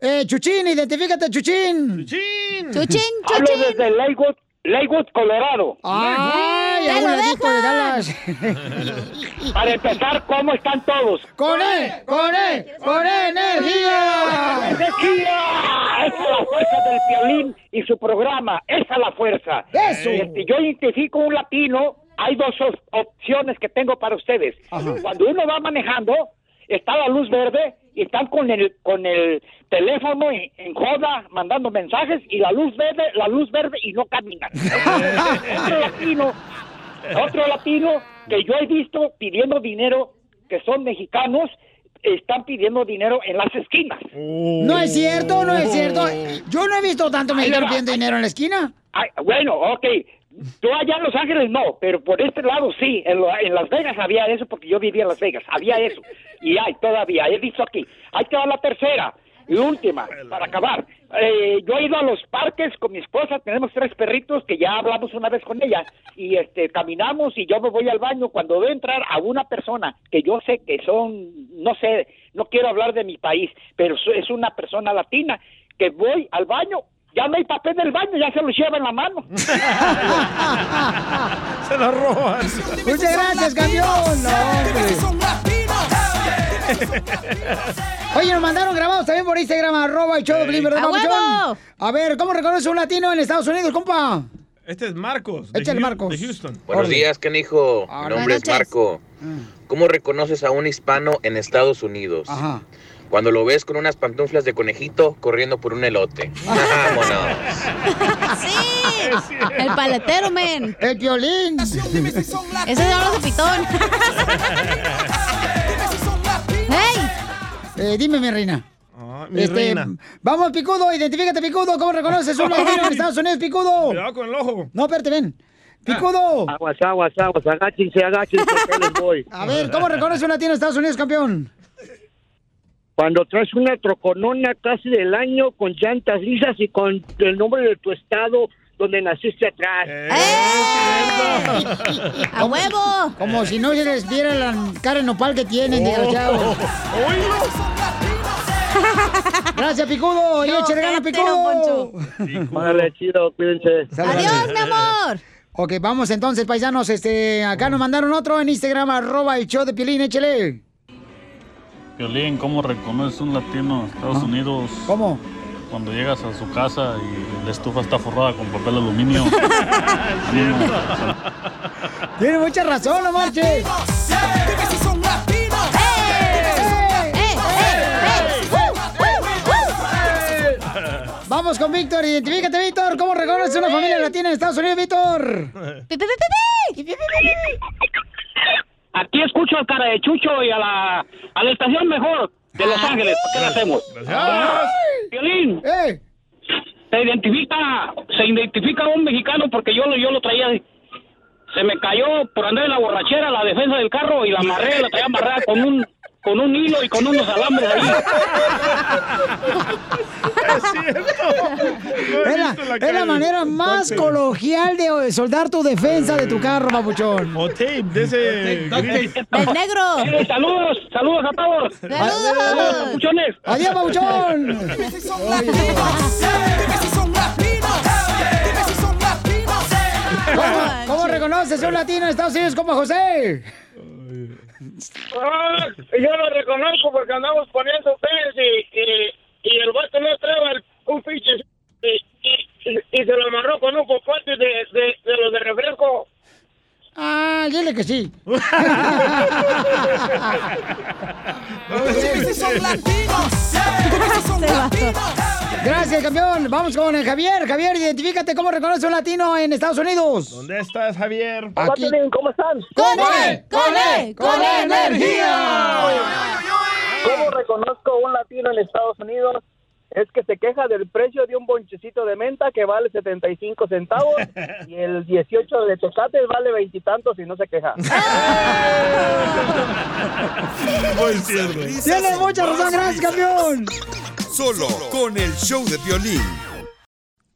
Eh, Chuchín, identifícate, Chuchín. Chuchín. Chuchín, Hablo desde Lakewood, Lakewood, Colorado. Ay, a ¡Te lo ladito de Dallas. Para empezar, ¿cómo están todos? ¡Con él! ¡Con él! ¡Con energía! ¡Energía! Esa es la fuerza del violín y su programa. Esa es la fuerza. ¡Eso! Este, yo identifico un latino. Hay dos op- opciones que tengo para ustedes. Cuando uno va manejando, está la luz verde y están con el con el teléfono en, en joda mandando mensajes y la luz verde, la luz verde y no caminan. otro latino, otro latino que yo he visto pidiendo dinero que son mexicanos están pidiendo dinero en las esquinas. No es cierto, no es cierto. Yo no he visto tanto mexicano pidiendo dinero en la esquina. Ay, bueno, ok. Tú allá en Los Ángeles no, pero por este lado sí. En, lo- en Las Vegas había eso porque yo vivía en Las Vegas. Había eso. Y hay todavía. He visto aquí. Hay que dar la tercera y última para acabar. Eh, yo he ido a los parques con mi esposa. Tenemos tres perritos que ya hablamos una vez con ella. Y este caminamos y yo me voy al baño. Cuando veo entrar a una persona que yo sé que son, no sé, no quiero hablar de mi país, pero es una persona latina que voy al baño. Ya no hay papel del baño, ya se lo lleva en la mano. Se lo roban. Muchas gracias, campeón. No, hombre. Oye, nos mandaron grabados también por Instagram, arroba el show de ¿verdad, ¡A ver, ¿cómo reconoce un latino en Estados Unidos, compa? Este es Marcos. Échale, Hu- Marcos. De Houston. Buenos días, canijo. Ah, Mi nombre es. Marco. ¿Cómo reconoces a un hispano en Estados Unidos? Ajá. Cuando lo ves con unas pantuflas de conejito corriendo por un elote. Vámonos. Sí, el paletero, men. El violín. Ese es habla de pitón. ¡Hey! Eh, dime, mi reina. mi reina. Vamos, Picudo, identifícate, Picudo. ¿Cómo reconoces un latino en Estados Unidos, Picudo? Cuidado con el ojo. No, espérate, ven. Picudo. Aguas, aguas, aguas, agáchense, agáchense, les voy. A ver, ¿cómo reconoce un latino en Estados Unidos, campeón? Cuando traes una troconona casi del año con llantas lisas y con el nombre de tu estado donde naciste atrás. ¡A huevo! Como si no se les viera la cara en nopal que tienen, desgraciados. Gracias, Picudo. Y échale gana, Picudo. Órale, chido, cuídense. Adiós, mi amor. Ok, vamos entonces, paisanos. Este, acá nos mandaron otro en Instagram, arroba el show de Piolín, échale. Violín, ¿cómo reconoces un latino en Estados Unidos? ¿Cómo? Cuando llegas a su casa y la estufa está forrada con papel aluminio. Tiene mucha razón, no marches. Vamos con Víctor, identifícate, Víctor. ¿Cómo reconoce una familia latina en Estados Unidos, Víctor? Aquí escucho al cara de Chucho y a la, a la estación mejor de Los Ángeles. ¿Por qué lo hacemos? Gracias. Violín. Se identifica, se identifica un mexicano porque yo, lo- yo lo traía. Se me cayó por andar en la borrachera la defensa del carro y la amarré, la traía amarrada con un con un hilo y con unos alambres ahí. Es cierto. Es la, es la manera más coloquial de soldar tu defensa de tu carro, papuchón. O tape de ese gris. ¡El negro! Eh, saludos, saludos a todos. ¡Saludos! papuchones. ¡Adiós, papuchón! ¿Cómo, cómo reconoces un latino en Estados Unidos como José? Ah, yo lo reconozco porque andamos poniendo pens y, y, y el vato no trae el- un pinche y, se lo amarró con un popote de, de, de los de refresco. Ah, dile que sí. Gracias, campeón. Vamos con el Javier. Javier, identifícate cómo reconoce un latino en Estados Unidos. ¿Dónde estás, Javier? Aquí. ¿Cómo están? ¡Con él! ¡Con él! ¡Con energía! ¿Cómo reconozco un latino en Estados Unidos? Es que se queja del precio de un bonchecito de menta que vale 75 centavos y el 18 de tocates vale veintitantos y no se queja. Muy cierto. Tiene mucha razón, gracias, campeón. Solo con el show de violín.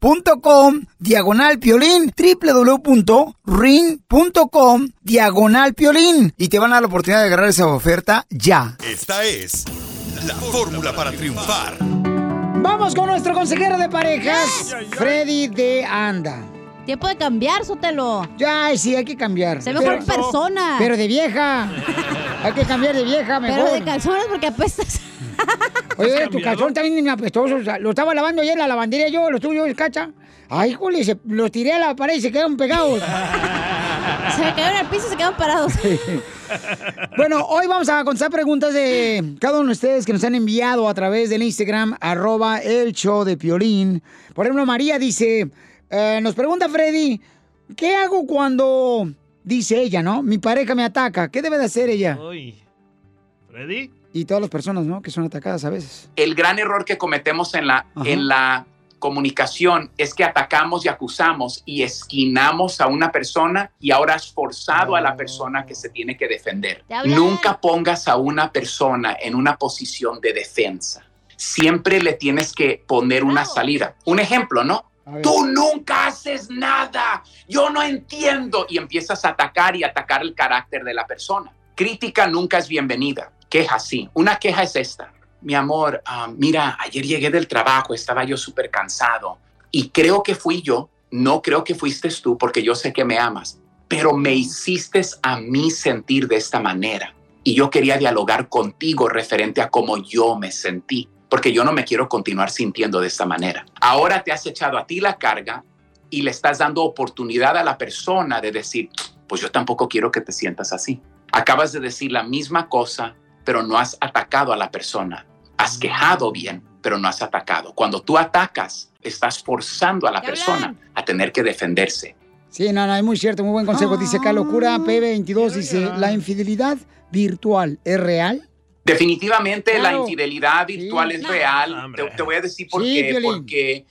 punto com diagonal piolín www.ring.com diagonal piolín y te van a dar la oportunidad de agarrar esa oferta ya. Esta es la fórmula para triunfar. Vamos con nuestro consejero de parejas, Freddy de Anda. Tiempo de cambiar, Sotelo. Ya, sí, hay que cambiar. Sé mejor persona. Pero de vieja. hay que cambiar de vieja mejor. Pero de calzones porque apestas. Oye, tu calzón también es apestoso. o sea, Lo estaba lavando ayer en la lavandería yo, los tuyos, cacha. Ay, jole, se, los tiré a la pared y se quedaron pegados. Se me cayeron al piso y se quedaron parados. Bueno, hoy vamos a contestar preguntas de cada uno de ustedes que nos han enviado a través del Instagram, arroba el show de Piolín. Por ejemplo, María dice, eh, nos pregunta Freddy, ¿qué hago cuando, dice ella, ¿no? Mi pareja me ataca, ¿qué debe de hacer ella? Uy. ¿Ready? Y todas las personas, ¿no? Que son atacadas a veces. el gran error que cometemos en la, en la comunicación es que atacamos y acusamos y esquinamos a una persona y ahora has forzado a la persona que se tiene que defender. Nunca pongas a una persona en una posición de defensa. Siempre le tienes que poner una salida. Un ejemplo, ¿no? Tú nunca haces nada. Yo no entiendo. Y empiezas a atacar y atacar el carácter de la persona. Crítica nunca es bienvenida. Queja sí. Una queja es esta. Mi amor, ah, mira, ayer llegué del trabajo, estaba yo súper cansado y creo que fui yo. No creo que fuiste tú porque yo sé que me amas, pero me hiciste a mí sentir de esta manera. Y yo quería dialogar contigo referente a cómo yo me sentí, porque yo no me quiero continuar sintiendo de esta manera. Ahora te has echado a ti la carga y le estás dando oportunidad a la persona de decir, pues yo tampoco quiero que te sientas así. Acabas de decir la misma cosa, pero no has atacado a la persona. Has quejado bien, pero no has atacado. Cuando tú atacas, estás forzando a la persona a tener que defenderse. Sí, no, no, es muy cierto, muy buen consejo. Dice acá, locura P22, dice, ¿la infidelidad virtual es real? Definitivamente la Claro. infidelidad virtual es real. Te, te voy a decir por Sí, qué. Piolín. Porque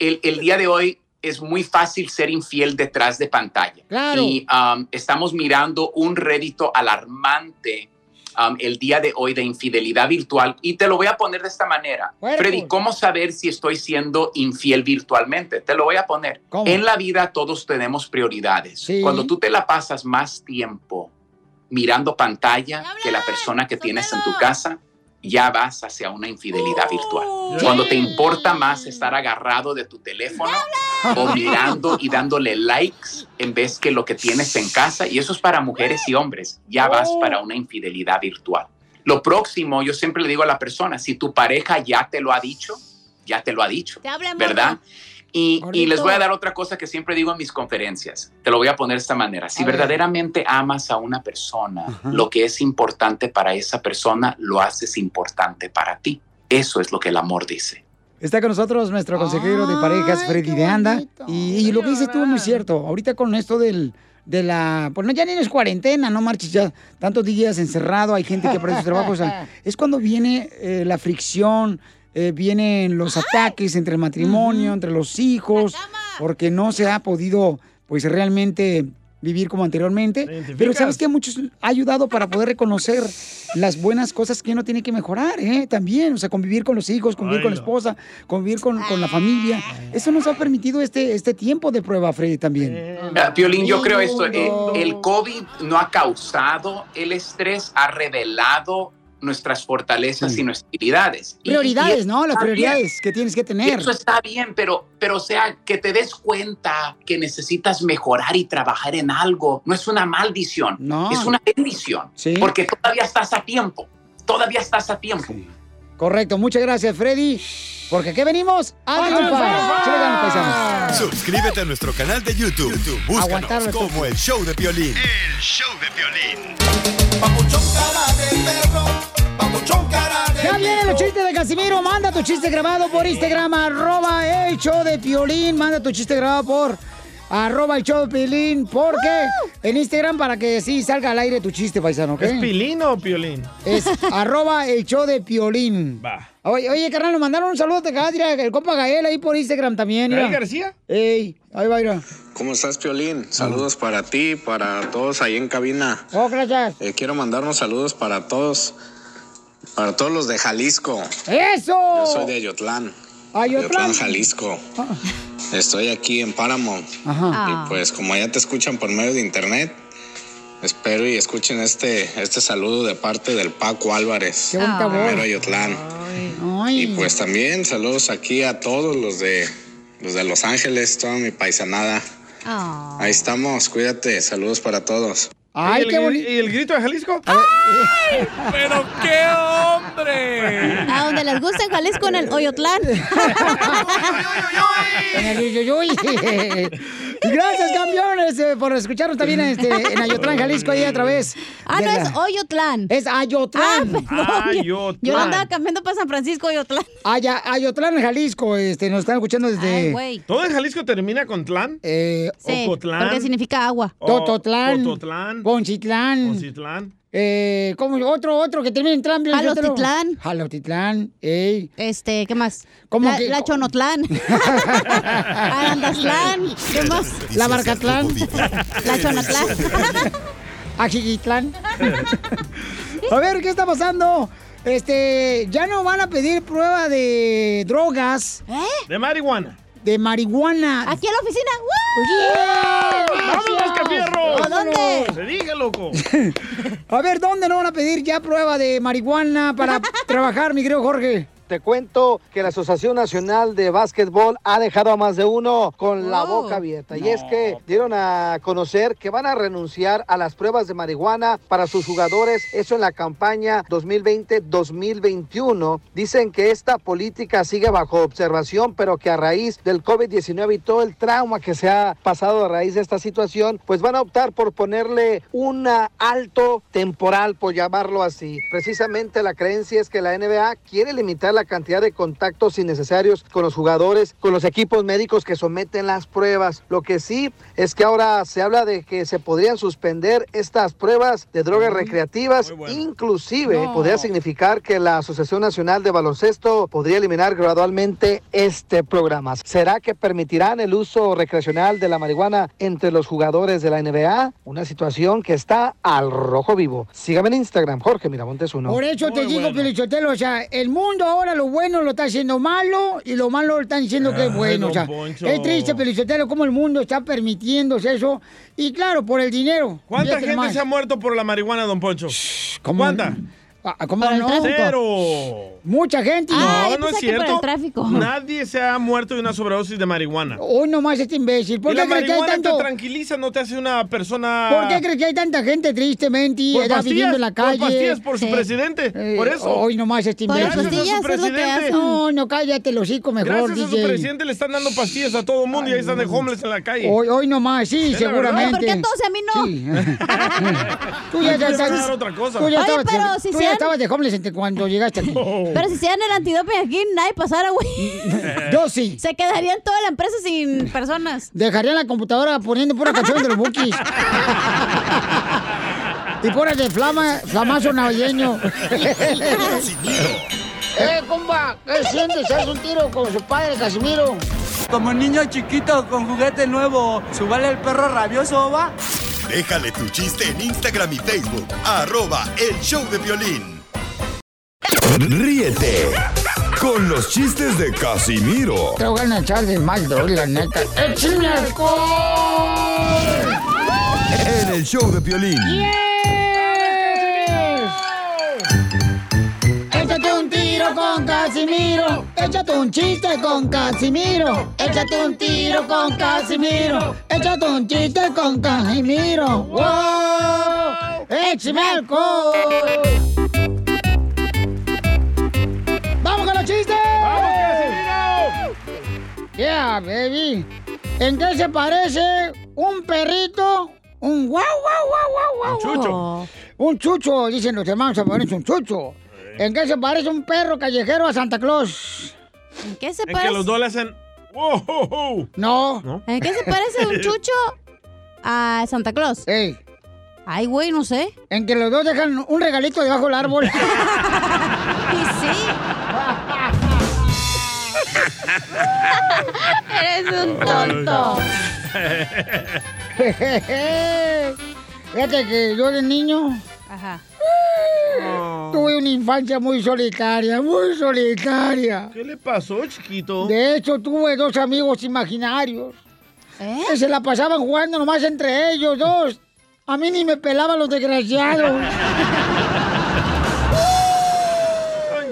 el, el día de hoy es muy fácil ser infiel detrás de pantalla. Claro. Y um, estamos mirando un rédito alarmante um, el día de hoy de infidelidad virtual. Y te lo voy a poner de esta manera. Freddy, ¿cómo saber si estoy siendo infiel virtualmente? Te lo voy a poner. ¿Cómo? En la vida todos tenemos prioridades. Sí. Cuando tú te la pasas más tiempo mirando pantalla que la persona que tienes en tu casa, ya vas hacia una infidelidad virtual. Cuando te importa más estar agarrado de tu teléfono o mirando y dándole likes en vez que lo que tienes en casa, y eso es para mujeres y hombres, ya vas para una infidelidad virtual. Lo próximo, yo siempre le digo a la persona, si tu pareja ya te lo ha dicho, ya te lo ha dicho, ¿verdad? Y, les voy a dar otra cosa que siempre digo en mis conferencias. Te lo voy a poner de esta manera. Si A ver. verdaderamente amas a una persona, lo que es importante para esa persona, lo haces importante para ti. Eso es lo que el amor dice. Está con nosotros nuestro consejero de parejas, Freddy de Anda. Y, y lo que dices tú es muy cierto. Ahorita con esto del, de la... Pues no, ya ni es cuarentena, no marches ya tantos días encerrado, hay gente que perdió su trabajo. O sea, es cuando viene eh, la fricción, eh, vienen los ataques entre el matrimonio, entre los hijos, porque no se ha podido, pues realmente vivir como anteriormente. Pero sabes que a muchos ha ayudado para poder reconocer las buenas cosas que uno tiene que mejorar, ¿eh? También, o sea, convivir con los hijos, convivir con la esposa, convivir con, con la familia. Eso nos ha permitido este, este tiempo de prueba, Freddy, también. Ah, Piolín, yo creo esto, eh, el COVID no ha causado el estrés, ha revelado nuestras fortalezas y nuestras habilidades. Y- y Prioridades, ¿no? Las bien. prioridades que tienes que tener. Eso está bien, pero, pero o sea, que te des cuenta que necesitas mejorar y trabajar en algo, no es una maldición, No. es una bendición, porque todavía estás a tiempo, todavía estás a tiempo. Correcto, muchas gracias, Freddy. Porque aquí venimos a ¡A triunfar. Suscríbete a nuestro canal de YouTube. YouTube, Búscanos como el show de violín. El show de violín. Ya vienen los chistes de Casimiro. Manda tu chiste grabado por Instagram, arroba el show de Piolín. Manda tu chiste grabado por arroba el show de Piolín. Porque en Instagram para que sí salga al aire tu chiste, paisano, ¿ok? ¿Es pilín o piolín? Es arroba el show de Piolín. Va. Oye, oye, carnal, nos mandaron un saludo de mira, el compa Gael ahí por Instagram también. ¿Gael García? Ey, ahí va, mira. ¿Cómo estás, Piolín? Saludos para ti, para todos ahí en cabina. Oh, gracias. Eh, quiero mandar unos saludos para todos, para todos los de Jalisco. ¡Eso! Yo soy de Ayotlán. Ayotlán. Jalisco. Estoy aquí en Paramount. Ajá. Y pues como ya te escuchan por medio de internet, espero y escuchen este, este saludo de parte del Paco Álvarez. Qué bonita voz. Primero Ayotlán. Y pues también saludos aquí a todos los de los de Los Ángeles, toda mi paisanada. Ahí estamos, cuídate, saludos para todos. Ay, ¿Y el, qué bonito. ¿Y el grito de Jalisco? ¡Pero qué hombre! A donde les gusta en Jalisco, en el Oyotlán. En el Gracias, campeones, eh, por escucharnos también este, en Ayotlán, Jalisco, ahí otra vez. Ah, no, la- es Oyotlán. Es Ayotlán. Ah, perdón. Yo andaba cambiando para San Francisco, Oyotlán. Aya- Ayotlán, Jalisco, este, nos están escuchando desde... Ay. ¿Todo en Jalisco termina con tlán? Eh, Sí, Ocotlán. porque significa agua. Tototlán. Tototlán. Poncitlán. Poncitlán. Eh, ¿cómo? Otro, otro que termina en Tlán. Jalotitlán. Jalotitlán, ey. Este, ¿qué más? ¿Cómo la, que- la Chonotlán. Arandazlán. ¿Qué más? La Barcatlán. La Chonatlán. Ajigitlán. A ver, ¿qué está pasando? Este, ya no van a pedir prueba de drogas. De marihuana. De marihuana. Aquí en la oficina. ¡Vámonos, Capierro! ¿A dónde? Se diga, loco. A ver, ¿dónde no van a pedir ya prueba de marihuana para trabajar, mi querido Jorge? Te cuento que la Asociación Nacional de Básquetbol ha dejado a más de uno con la boca abierta. Y es que dieron a conocer que van a renunciar a las pruebas de marihuana para sus jugadores. Eso en la campaña 2020-2021. Dicen que esta política sigue bajo observación, pero que a raíz del COVID-19 y todo el trauma que se ha pasado a raíz de esta situación, pues van a optar por ponerle un alto temporal, por llamarlo así. Precisamente la creencia es que la NBA quiere limitar la cantidad de contactos innecesarios con los jugadores, con los equipos médicos que someten las pruebas. Lo que sí es que ahora se habla de que se podrían suspender estas pruebas de drogas recreativas, inclusive No. podría significar que la Asociación Nacional de Baloncesto podría eliminar gradualmente este programa. ¿Será que permitirán el uso recreacional de la marihuana entre los jugadores de la NBA? Una situación que está al rojo vivo. Sígame en Instagram, Jorge Miramontes uno. Por eso te digo, Pelichotelo, o sea, el mundo ahora lo bueno lo está haciendo malo y lo malo lo están diciendo que es Ay, bueno. O sea, Poncho. es triste, Pelichotelo, cómo el mundo está permitiéndose eso. Y claro, por el dinero. ¿Cuánta gente nomás. se ha muerto por la marihuana, don Poncho? ¿Cómo? ¿Cuánta? Ah, ¿Cómo no? Cero. Mucha gente. no, no es cierto. Nadie se ha muerto de una sobredosis de marihuana. Hoy nomás este imbécil. ¿Por y qué la crees que hay marihuana tanto? te tranquiliza, no te hace una persona... ¿Por qué crees que hay tanta gente tristemente y Por está pastillas, viviendo en la por calle? pastillas, por su presidente, por eso. Hoy nomás este Por imbécil. pastillas a su es lo que. No, no, cállate los hocico mejor, Gracias a su DJ. presidente le están dando pastillas a todo el mundo y ahí están de homeless en la calle. Hoy, hoy nomás, sí, Es seguramente. ¿Por qué y a mí no? Sí. tú ya, otra cosa. tú ya Oye, estabas, pero si tú ya estabas de homeless entre- cuando llegaste aquí. Pero si se dan el antidoping aquí, nadie pasara, güey. Yo sí. Se quedarían toda la empresa sin personas. Dejaría la computadora poniendo pura canción de los bookies. y puras de flama, flamazo navideño. ¡Eh, compa! ¿Qué sientes? ¿Haz un tiro con su padre, Casimiro? Como niño chiquito con juguete nuevo, ¿subale el perro rabioso, va? Déjale tu chiste en Instagram y Facebook. Arroba El Show de Violín. Ríete con los chistes de Casimiro Te voy a echar de mal, la neta. ¡Échame en el show de Piolín. Échate un tiro con Casimiro. Échate un chiste con Casimiro. Échate un tiro con Casimiro. Échate un chiste con Casimiro. ¡Wow! ¡Échame alcohol! Baby. ¿En qué se parece un perrito? Un guau, guau, guau, guau, guau. Un chucho. Un chucho, dicen los hermanos, se parece un chucho. ¿En qué se parece un perro callejero a Santa Claus? ¿En qué se En que los dos le hacen. ¡Wow! wow, wow". No. ¿En qué se parece un chucho a Santa Claus? Ey. Ay, güey, no sé. En que los dos dejan un regalito debajo del árbol. y sí. Eres un tonto. Fíjate que yo de niño Ajá. tuve una infancia muy solitaria, muy solitaria. ¿Qué le pasó, chiquito? De hecho, tuve dos amigos imaginarios. Que se la pasaban jugando nomás entre ellos dos. A mí ni me pelaban los desgraciados.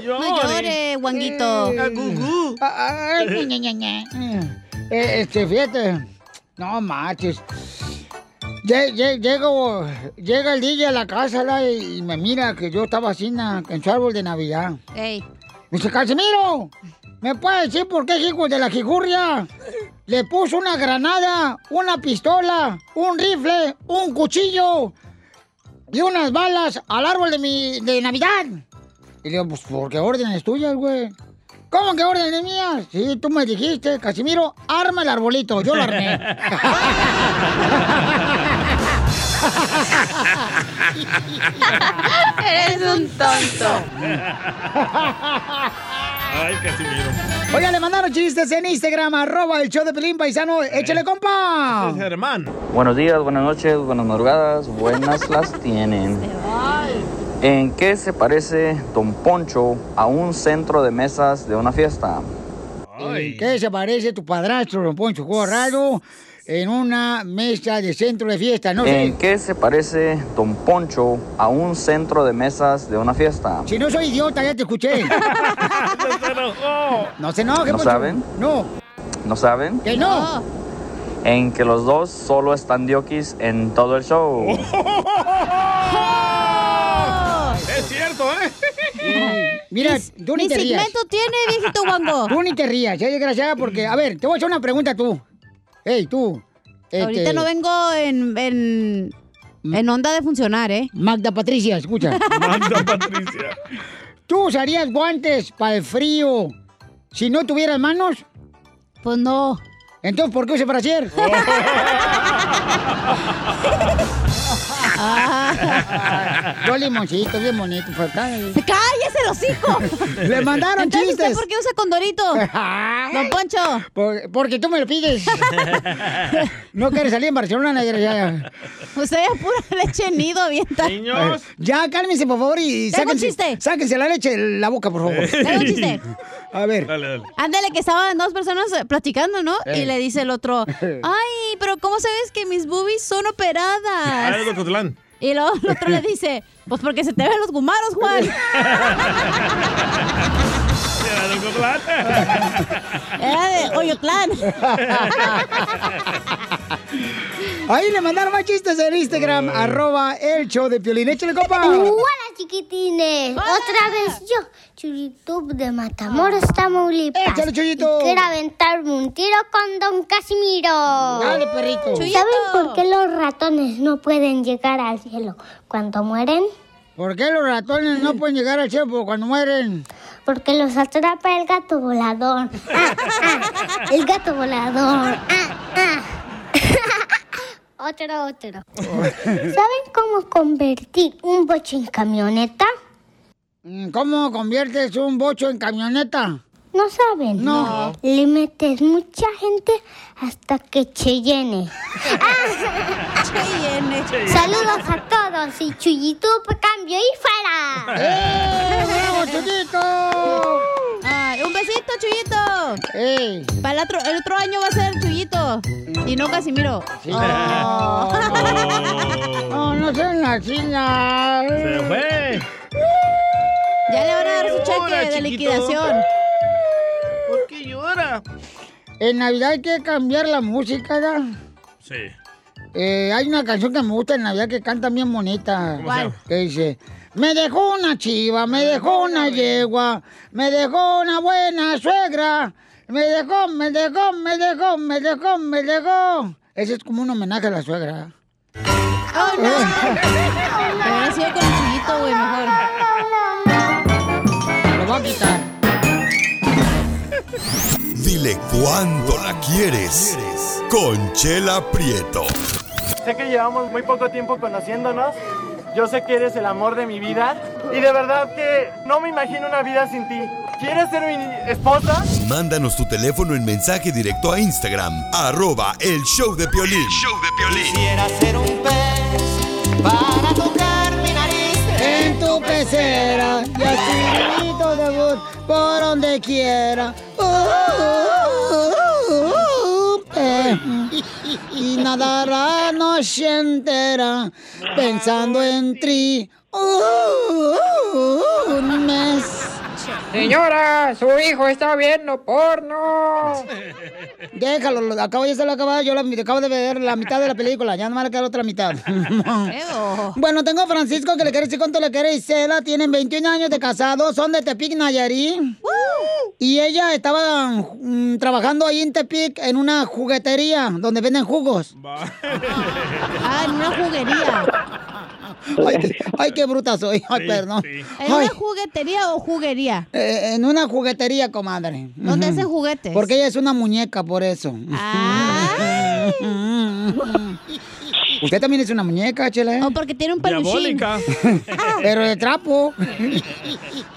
No llore, ña, ña. Eh, Este, fíjate. No lle- Llego, llega el DJ a la casa la, y me mira que yo estaba así na- en su árbol de Navidad. Ey. Me dice, Casimiro, ¿me puede decir por qué hijo de la jijurria le puso una granada, una pistola, un rifle, un cuchillo y unas balas al árbol de mi de Navidad? Y le digo, pues porque órdenes tuyas, güey. ¿Cómo que órdenes mías? Sí, tú me dijiste, Casimiro, arma el arbolito, yo lo armé. Eres un tonto. Ay, Casimiro. Oiga, le mandaron chistes en Instagram, arroba el show de Pelín Paisano. ¡Échale, compa! Es Germán. Buenos días, buenas noches, buenas madrugadas, buenas las tienen. ¿En qué se parece Don Poncho a un centro de mesas de una fiesta? ¿En qué se parece tu padrastro, don Poncho Corrado, en una mesa de centro de fiesta? No sé. ¿En qué se parece Don Poncho a un centro de mesas de una fiesta? Si no soy idiota, ya te escuché. No se enoje, ¿No Poncho. saben? No, ¿No saben? que no. En que los dos solo están diokis en todo el show. Cierto, ¿eh? Mira, tú ni Ni te rías. segmento tiene, viejito guango. Tú ni te rías, ya desgraciada, porque, a ver, te voy a hacer una pregunta tú. Ey, tú. Ahorita Este, no vengo en, en, en onda de funcionar, ¿eh? Magda Patricia, escucha. Magda Patricia. ¿Tú usarías guantes para el frío si no tuvieras manos? Pues no. Entonces, ¿por qué usas brasier? Dos limoncitos bien bonitos. faltan. ¡Cállese los hijos! Le mandaron Entonces, ¿usted chistes. por qué usa condorito? Don Poncho. Por- porque tú me lo pides. no quieres salir en Barcelona, negra. Ya, Usted es pura leche nido, avienta. ya. ya cálmense, por favor, y sáquense, chiste. sáquense la leche de la boca, por favor. Tengo un chiste. A ver. Dale, dale. Ándale, que estaban dos personas eh, platicando, ¿no? Y le dice el otro, ay, pero ¿cómo sabes que mis boobies son Ah, operadas? es de Ocotlán. Y luego el otro le dice, pues porque se te ven los gumaros, Juan. Era de Ocotlán. Era de Oyotlán. Ahí le mandaron más chistes en Instagram, arroba el show de Piolín. Échale, Hola chiquitines, otra vez yo, Chuyitub de Matamoros, Tamaulipas. Échale, Chuyito. Quiero aventarme un tiro con Don Casimiro. Dale, perrito. ¿Saben por qué los ratones no pueden llegar al cielo cuando mueren? ¿Por qué los ratones no pueden llegar al cielo cuando mueren? Porque los atrapa el gato volador. Ah, ah, el gato volador. Ah, ah. Otro, otro. ¿Saben cómo convertir un boche en camioneta? Mm, ¿Cómo conviertes un bocho en camioneta? ¿No saben? No. Le metes mucha gente hasta que Cheyenne. Cheyenne. Saludos a todos y Chuyito por cambio y fuera. ¡Eh! ¡Bravo, Chuyito! Un besito, Chuyito. Para el otro, el otro año va a ser Chuyito. Y no Casimiro. Oh. No, no sean así. Se fue. Ya le van a dar su cheque de chiquito. liquidación. En Navidad hay que cambiar la música, ¿verdad? Sí. Eh, hay una canción que me gusta en Navidad que canta bien bonita. ¿Cómo se llama? Que dice, me dejó una chiva, me dejó una yegua, me dejó una buena suegra, me dejó, me dejó, me dejó, me dejó, me dejó. Ese es como un homenaje a la suegra. ¡Oh, no! Ahora sigo con el Chuyito, güey, mejor. Lo voy a quitar. Dile cuándo la quieres. Conchela Prieto. Sé que llevamos muy poco tiempo conociéndonos. Yo sé que eres el amor de mi vida. Y de verdad que no me imagino una vida sin ti. ¿Quieres ser mi esposa? Mándanos tu teléfono en mensaje directo a Instagram, arroba el show de Piolín. Quisiera ser un pez para tocar mi nariz En tu pecera y por donde quiera. Y nadará noche entera pensando en ti. Un mes. Señora, su hijo está viendo porno. Déjalo, lo- acabo ya se lo acabado, yo la- acabo de ver la mitad de la película, ya no me va a quedar otra mitad. bueno, tengo a Francisco que le quiere decir cuánto le quiere Isela, tienen 21 años de casados, son de Tepic, Nayarit. Y ella estaba mm, trabajando ahí en Tepic en una juguetería donde venden jugos. Ah, en una juguería. Ay, qué- ay, qué bruta soy. Ay, Sí, perdón. ¿En Ay, una juguetería o juguería? eh, en una juguetería, comadre. ¿Dónde Ujú. hacen juguetes? Porque ella es una muñeca, por eso. Usted también es una muñeca, chela. O porque tiene un peluchín. Pero de trapo.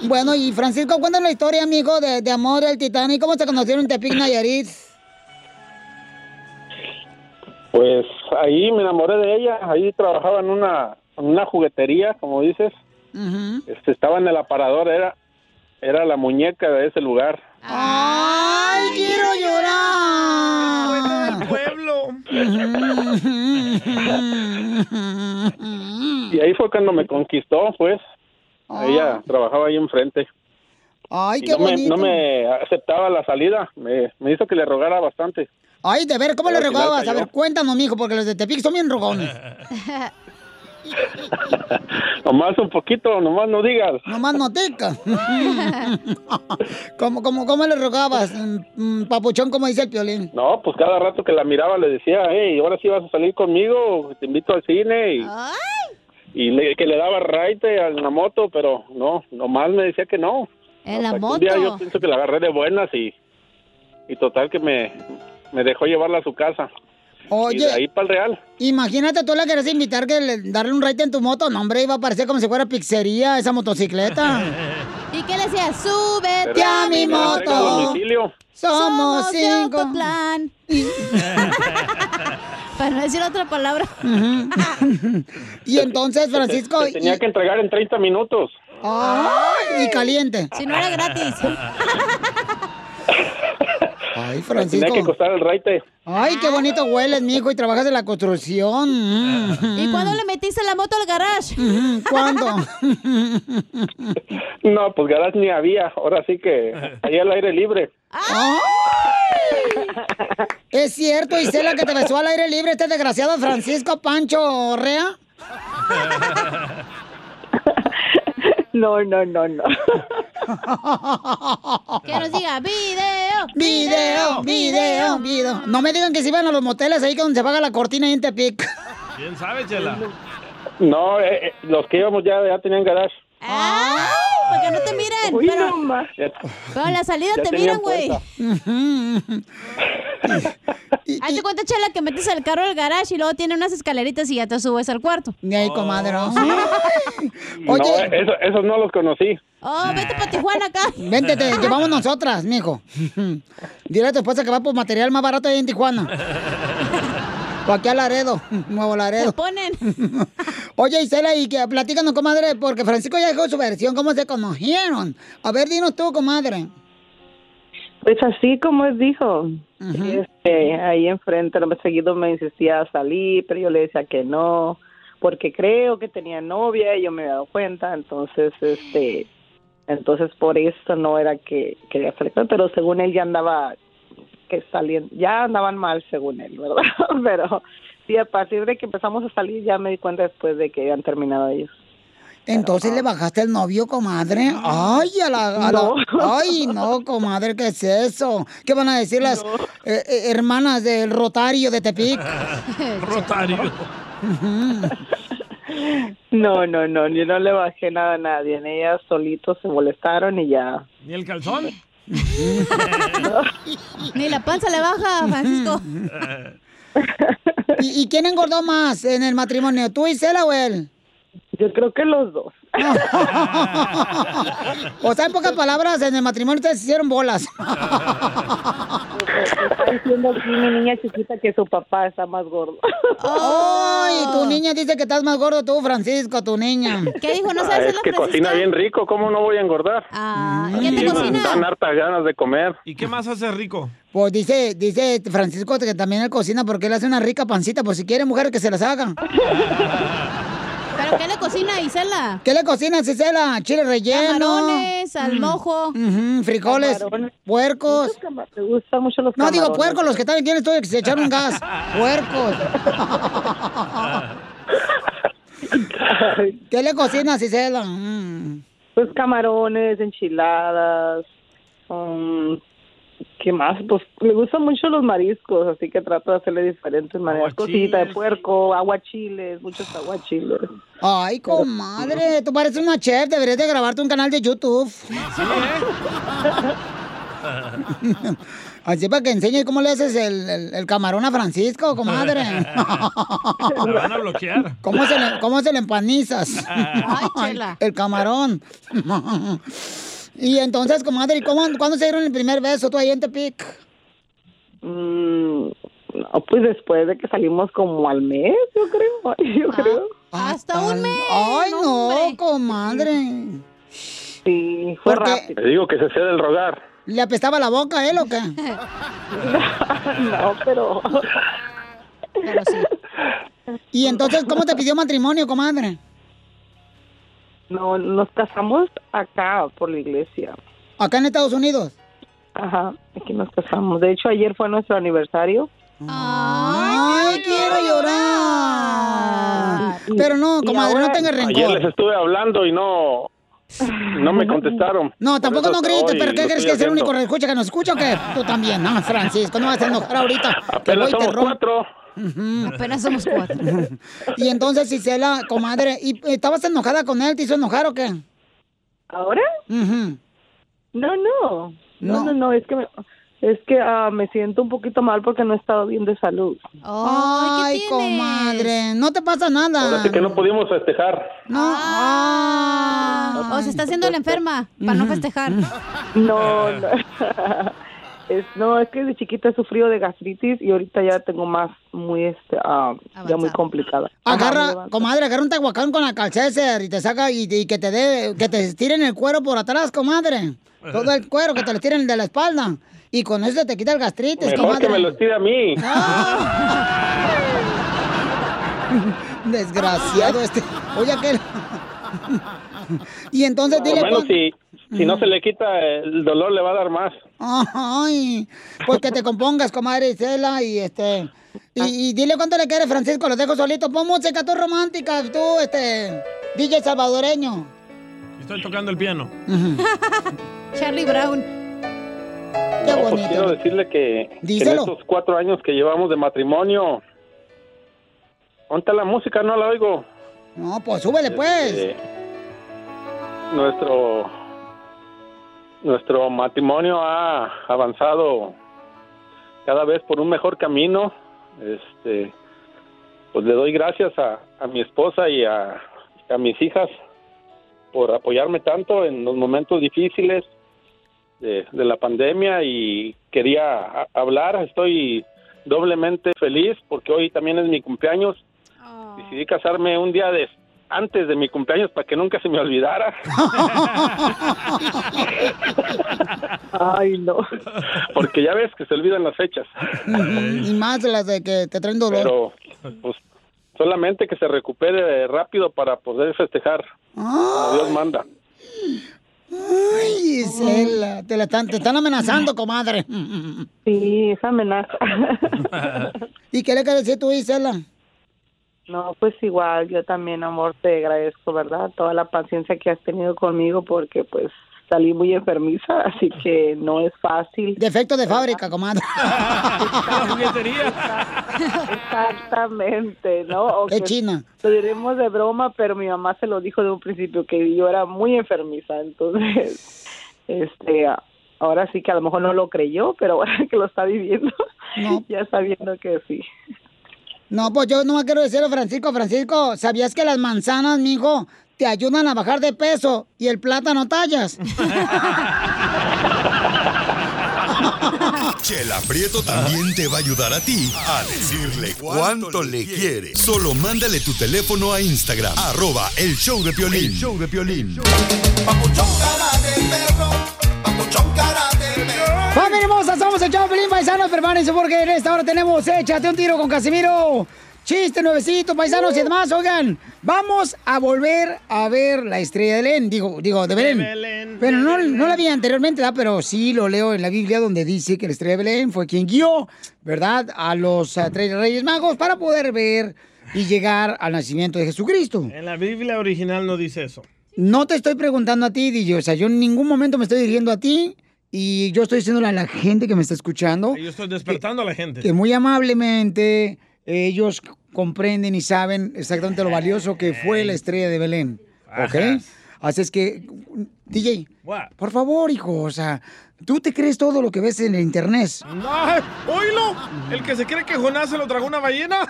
bueno, y Francisco, cuéntanos la historia, amigo, de, de amor del Titanic. ¿Cómo se conocieron en Tepic, Nayarit? Pues ahí me enamoré de ella, ahí trabajaba en una, una juguetería, como dices. Este, estaba en el aparador, era, era la muñeca de ese lugar. ¡Ay, quiero llorar! pueblo! Y ahí fue cuando me conquistó, pues. Ella trabajaba ahí enfrente. ¡Ay, Y qué no, me, bonito! no me aceptaba la salida, me, me hizo que le rogara bastante. Ay, de ver, ¿cómo Pero le rogabas? A ver, cuéntanos, mijo, porque los de Tepic son bien rogones. Nomás un poquito, nomás no digas. Nomás no tica. ¿Cómo, cómo, ¿Cómo le rogabas? Mm, mm, Papuchón, como dice el piolín. No, pues cada rato que la miraba le decía, hey, ahora sí vas a salir conmigo, te invito al cine y, y le- que le daba raite a la moto, pero no, nomás me decía que no. En la moto. Un día yo pienso que la agarré de buenas y, y total que me, me dejó llevarla a su casa. Y Oye, de ahí para el Real. imagínate, tú la querías invitar que le- darle un ride en tu moto. No, hombre, iba a parecer como si fuera pizzería esa motocicleta. ¿Y qué le decía? Súbete Pero- a mi moto. domicilio. Somos cinco. Ocotlán. Para no decir otra palabra. y entonces, Francisco... Te tenía que entregar en 30 minutos. ¡Ay! Y caliente. Si no era gratis. Ay, Me Francisco. tenía que costar el raite. Ay, qué bonito hueles, mijo, y trabajas en la construcción. Mm. ¿Y cuándo le metiste la moto al garage? ¿Cuándo? No, pues garage ni había. Ahora sí que ahí al aire libre. ¡Ay! ¿Es cierto, Isela, que te besó al aire libre este desgraciado Francisco Pancho Rea? No, no, no, no. Que nos diga video. Video, video, video. No me digan que se iban a los moteles ahí donde se paga la cortina ahí en Tepic. ¿Quién sabe, Chela? No, eh, eh, los que íbamos ya, ya tenían garage. ¡Ay! Para que no te miren. Uy, pero, no pero la salida ya te miran, güey. Hazte cuenta, Chela, que metes el carro al garage y luego tiene unas escaleritas y ya te subes al cuarto. Y ahí, comadre. No, Oye. eso- esos no los conocí. Oh, vete para Tijuana acá. Vente, te llevamos nosotras, mijo. Dile a tu esposa que va por material más barato ahí en Tijuana. O aquí a Laredo, Nuevo Laredo. ponen. Oye, Isela, y que platícanos, comadre, porque Francisco ya dejó su versión, ¿cómo se conocieron? A ver, dinos tú, comadre. Pues así como él dijo, este, ahí enfrente, lo más seguido me insistía a salir, pero yo le decía que no, porque creo que tenía novia y yo me había dado cuenta, entonces, este, entonces por eso no era que quería él, pero según él ya andaba que saliendo, ya andaban mal según él, ¿verdad? Pero sí, a partir de que empezamos a salir ya me di cuenta después de que habían terminado ellos. Entonces le bajaste el novio, comadre. Ay, a la, a la- No. Ay, no, comadre, ¿qué es eso? ¿Qué van a decir las eh, eh, hermanas del Rotario de Tepic? Rotario. No, no, no, yo no le bajé nada a nadie, ellas solitos se molestaron y ya. ¿Ni el calzón? Ni la panza le baja, Francisco. ¿Y, y quién engordó más en el matrimonio, tú, Isela o él? Yo creo que los dos. o sea, en pocas palabras, en el matrimonio ustedes se hicieron bolas. Diciendo aquí mi niña chiquita que su papá está más gordo. Ay, tu niña dice que estás más gordo tú, Francisco, tu niña. ¿Qué dijo? ¿No Ah, es que cocina bien rico, ¿cómo no voy a engordar? Ah, ¿quién te Sí, me cocina? Dan hartas ganas de comer. ¿Y qué más hace rico? Pues dice, dice Francisco que también él cocina porque él hace una rica pancita, por si quiere mujeres que se las hagan. ¿Pero qué le cocina Isela? ¿Qué le cocina, Cisela? Chile relleno. Camarones, al mojo. Ujú, frijoles, Camarones. puercos. Me gustan mucho los No, digo puercos, los que están aquí en el estudio que se echaron un gas. Puercos. ¿Qué le cocina, Cisela? Mm. Pues camarones, enchiladas, um, ¿qué más? Pues le gustan mucho los mariscos, así que trato de hacerle diferentes maneras. Cosita de puerco, aguachiles, muchos aguachiles. Ay, comadre, tú pareces una chef, deberías de grabarte un canal de YouTube. Así para que enseñes cómo le haces el, el- el camarón a Francisco, comadre. Me van a bloquear. ¿Cómo se le, cómo se le empanizas? Ay, chela. El camarón. Y entonces, comadre, ¿y cómo, ¿cuándo se dieron el primer beso tú ahí en Tepic? Mm, no, pues después de que salimos como al mes, yo creo. Yo creo. Hasta un mes. Ay, no, comadre. Sí, fue Porque- rápido. Le digo que se cede el rogar. ¿Le apestaba la boca a él o qué? no, pero... Pero sí. Y entonces, ¿cómo te pidió matrimonio, comadre? No, nos casamos acá por la iglesia. ¿Acá en Estados Unidos? Ajá, aquí nos casamos. De hecho, ayer fue nuestro aniversario. Ay, quiero llorar. Pero no, comadre, no ahora- tengas Ayer les rencor. estuve hablando y no, no me contestaron. No, tampoco no grites, pero ¿qué crees que es el único escucha que nos escucha o qué? Tú también, no, Francisco, no vas a enojar ahorita. Que Apenas voy y te somos cuatro. Apenas somos cuatro. Y entonces, Cisela, comadre, ¿y estabas enojada con él? ¿Te hizo enojar o qué? ¿Ahora? No. No. No, no, no, es que me, es que ah, me siento un poquito mal porque no he estado bien de salud. Ay, comadre, no te pasa nada. Ahora sí que no pudimos festejar. No. Ah. O se está haciendo la enferma para no festejar. No, no. Es, no, es que de chiquita he sufrido de gastritis y ahorita ya tengo más muy, este, ah, ya muy complicada. Agarra, comadre, agarra un tehuacán con la calcéser y te saca y, y que te dé, que te estiren el cuero por atrás, comadre. Todo el cuero, que te lo estiren de la espalda. Y con eso te quita el gastritis, Mejor comadre. que me lo estire a mí. Desgraciado este. Oye, aquel. y entonces dile. cuán- si, si no se le quita el dolor le va a dar más. Ay, pues que te compongas, comadre Isela, y este. Y, y dile cuánto le quieres, Francisco, lo dejo solito. Pon música tú romántica, tú, este. DJ salvadoreño. Estoy tocando el piano. Charlie Brown. Qué No, pues quiero decirle que, que en estos cuatro años que llevamos de matrimonio, ¿dónde la música? No la oigo. No, pues súbele, pues. Eh, nuestro nuestro matrimonio ha avanzado cada vez por un mejor camino. Este, pues le doy gracias a, a mi esposa y a, a mis hijas por apoyarme tanto en los momentos difíciles de, de la pandemia y quería a- hablar. Estoy doblemente feliz porque hoy también es mi cumpleaños. Decidí casarme un día de, antes de mi cumpleaños para que nunca se me olvidara. Ay, no. Porque ya ves que se olvidan las fechas. y más de las de que te traen dolor. Pero, pues, solamente que se recupere rápido para poder festejar. Como Dios manda. Ay, Isela, te, la están, te están amenazando, comadre. Sí, esa amenaza. ¿Y qué le quieres decir tú, Isela? No, pues igual, yo también, amor, te agradezco, ¿verdad? Toda la paciencia que has tenido conmigo porque pues salí muy enfermiza, así que no es fácil. Defecto de fábrica, comadre. Exactamente, ¿no? O Es que china. Lo diremos de broma, pero mi mamá se lo dijo de un principio que yo era muy enfermiza, entonces, este, ahora sí que a lo mejor no lo creyó, pero ahora que lo está viviendo, ya está viendo que sí. No, pues yo no quiero decirle Francisco, Francisco, ¿sabías que las manzanas, mijo, te ayudan a bajar de peso y el plátano tallas? Chela Prieto también te va a ayudar a ti a decirle cuánto le quiere. Solo mándale tu teléfono a Instagram, arroba el show de Piolín. El show de Piolín. ¡Familia hermosa! Somos el Chavo Pelín, paisanos, prepárense porque en esta hora tenemos Échate un tiro con Casimiro. Chiste nuevecito, paisanos y demás. Oigan, vamos a volver a ver la estrella de Belén. Digo, digo, de Belén. Pero no, no la vi anteriormente, ¿verdad? Pero sí lo leo en la Biblia donde dice que la estrella de Belén fue quien guió, ¿verdad? A los a, tres reyes magos para poder ver y llegar al nacimiento de Jesucristo. En la Biblia original no dice eso. No te estoy preguntando a ti, DJ. O sea, yo en ningún momento me estoy dirigiendo a ti y yo estoy diciéndole a la gente que me está escuchando Yo estoy despertando a la gente. que muy amablemente ellos comprenden y saben exactamente lo valioso que fue la estrella de Belén. ¿Ok? Ajá. Así es que, DJ, What? por favor, hijo, o sea, tú te crees todo lo que ves en el internet. No, oílo, el que se cree que Jonás se lo tragó una ballena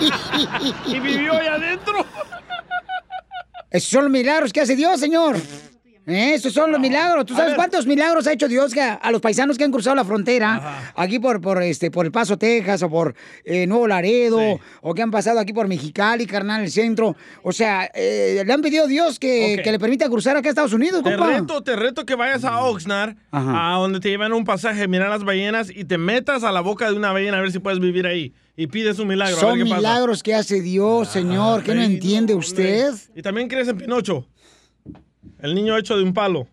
y vivió ahí adentro. Esos son los milagros que hace Dios, señor. Eh, Esos son los milagros. ¿Tú sabes cuántos milagros ha hecho Dios a, a los paisanos que han cruzado la frontera, aquí por, por, este, por El Paso, Texas, o por eh, Nuevo Laredo, o que han pasado aquí por Mexicali, carnal, el centro? O sea, eh, le han pedido a Dios que, que le permita cruzar acá a Estados Unidos, Te compa. reto, te reto que vayas a Oxnard, Ajá. a donde te llevan un pasaje, mirar las ballenas y te metas a la boca de una ballena a ver si puedes vivir ahí. Y pides un milagro. a Son ver qué pasa. milagros que hace Dios, señor. ¿Qué no entiende usted? Y también crees en Pinocho. El niño hecho de un palo.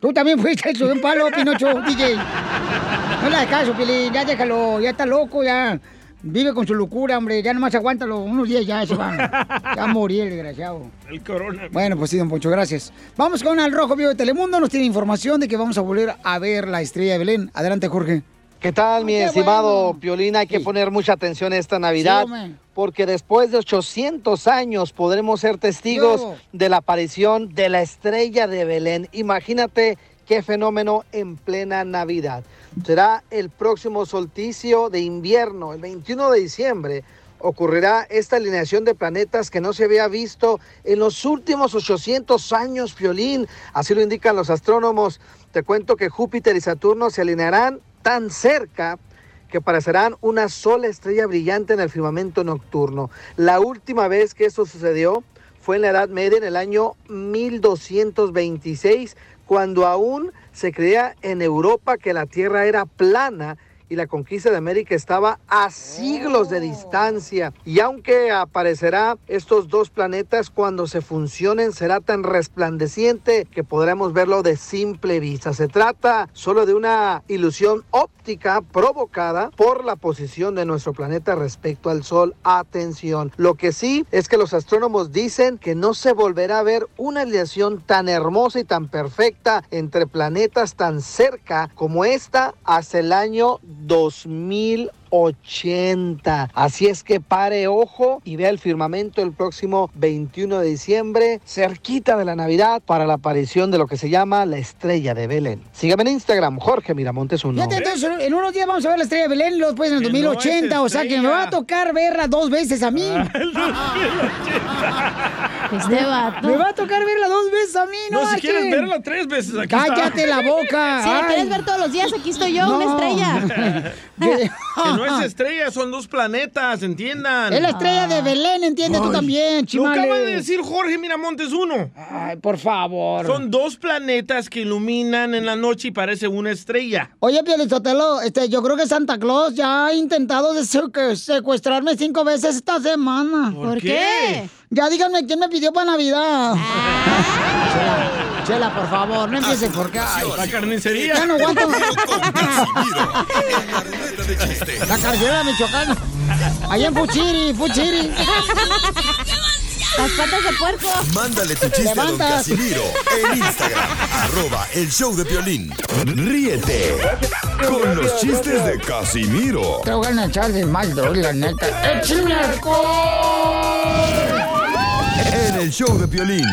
Tú también fuiste hecho de un palo, Pinocho, DJ. No le hagas caso, Pilín, ya déjalo, ya está loco, ya. Vive con su locura, hombre, ya nomás aguántalo, unos días ya se van. Ya morir el desgraciado. El corona. Bueno, pues sí, don Poncho, gracias. Vamos con Al Rojo Vivo de Telemundo, nos tiene información de que vamos a volver a ver la estrella de Belén. Adelante, Jorge. ¿Qué tal, mi qué estimado bueno. Piolín? Hay que poner mucha atención esta Navidad, Sí, porque después de 800 años podremos ser testigos Yo. de la aparición de la estrella de Belén. Imagínate qué fenómeno en plena Navidad. Será el próximo solsticio de invierno, el 21 de diciembre. Ocurrirá esta alineación de planetas que no se había visto en los últimos 800 años, Piolín. Así lo indican los astrónomos. Te cuento que Júpiter y Saturno se alinearán tan cerca que parecerán una sola estrella brillante en el firmamento nocturno. La última vez que eso sucedió fue en la Edad Media, en el año 1226, cuando aún se creía en Europa que la Tierra era plana y la conquista de América estaba a siglos de distancia. Y aunque aparecerá estos dos planetas cuando se funcionen, será tan resplandeciente que podremos verlo de simple vista. Se trata solo de una ilusión óptica provocada por la posición de nuestro planeta respecto al Sol. Atención. Lo que sí es que los astrónomos dicen que no se volverá a ver una alineación tan hermosa y tan perfecta entre planetas tan cerca como esta hasta el año 2080. Así es que pare ojo y vea el firmamento el próximo 21 de diciembre, cerquita de la Navidad, para la aparición de lo que se llama la estrella de Belén. Sígame en Instagram, Jorge Miramontes uno. Fíjate, entonces, en unos días vamos a ver la estrella de Belén y luego después en el 2080. o sea que me va a tocar verla dos veces a mí. Este vato. Me va a tocar verla dos veces a mí, no No, si marchen. quieres verla tres veces, aquí está. Cállate la boca. Si la quieres ver todos los días, aquí estoy yo, una estrella. que no es estrella, son dos planetas, entiendan. Es la estrella de Belén, entiende tú también, Lo chimales. acaba de decir Jorge Miramontes uno. Ay, por favor. Son dos planetas que iluminan en la noche y parece una estrella. Oye, Pielizotelo, este, yo creo que Santa Claus ya ha intentado secuestrarme cinco veces esta semana. ¿Por ¿Por qué? qué? Ya díganme quién me pidió para Navidad. Chela, Chela, por favor, no empieces porque... ay, La carnicería. ya no aguanto. La carcelera michoacana. Allá en Fuchiri, Fuchiri. Las patas de puerco. Mándale tu chiste a don. Casimiro en Instagram, arroba el show de violín. Ríete con los chistes de Casimiro Te voy a echar de mal, la neta. ¡Échame alcohol! En el show de violín.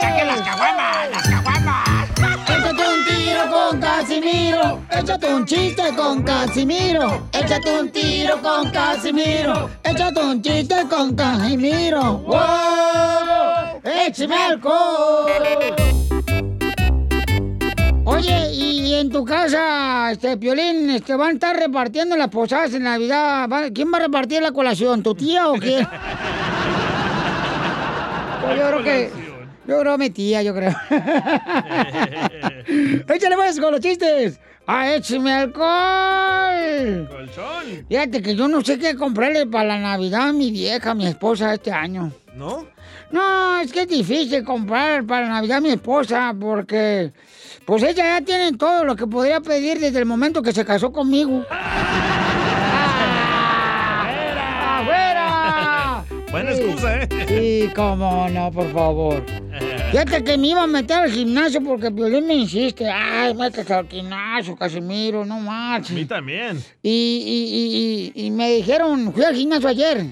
¡Saquen las caguamas! ¡Las caguamas! Échate un tiro con Casimiro. Échate un chiste con Casimiro. Échate un tiro con Casimiro. Échate un chiste con Casimiro. ¡Wow! ¡Échame alcohol! Oye, y en tu casa, este, Piolín, este, van a estar repartiendo las posadas en Navidad. ¿Va- ¿Quién va a repartir la colación? ¿Tu tía o quién? Pues yo creo que... Yo creo mi tía, yo creo. Échale pues con los chistes. ¡Ah, écheme alcohol! Colchón. Fíjate que yo no sé qué comprarle para la Navidad a mi vieja, a mi esposa, este año. ¿No? No, es que es difícil comprar para Navidad a mi esposa porque pues ella ya tiene todo lo que podría pedir desde el momento que se casó conmigo. ¡Afuera! Buena excusa, ¿eh? Sí, cómo no, por favor. Fíjate que me iba a meter al gimnasio porque Piolín me insiste. Ay, métete al gimnasio, Casimiro, no A mí también. Y, y- y- y- y me dijeron, fui al gimnasio ayer.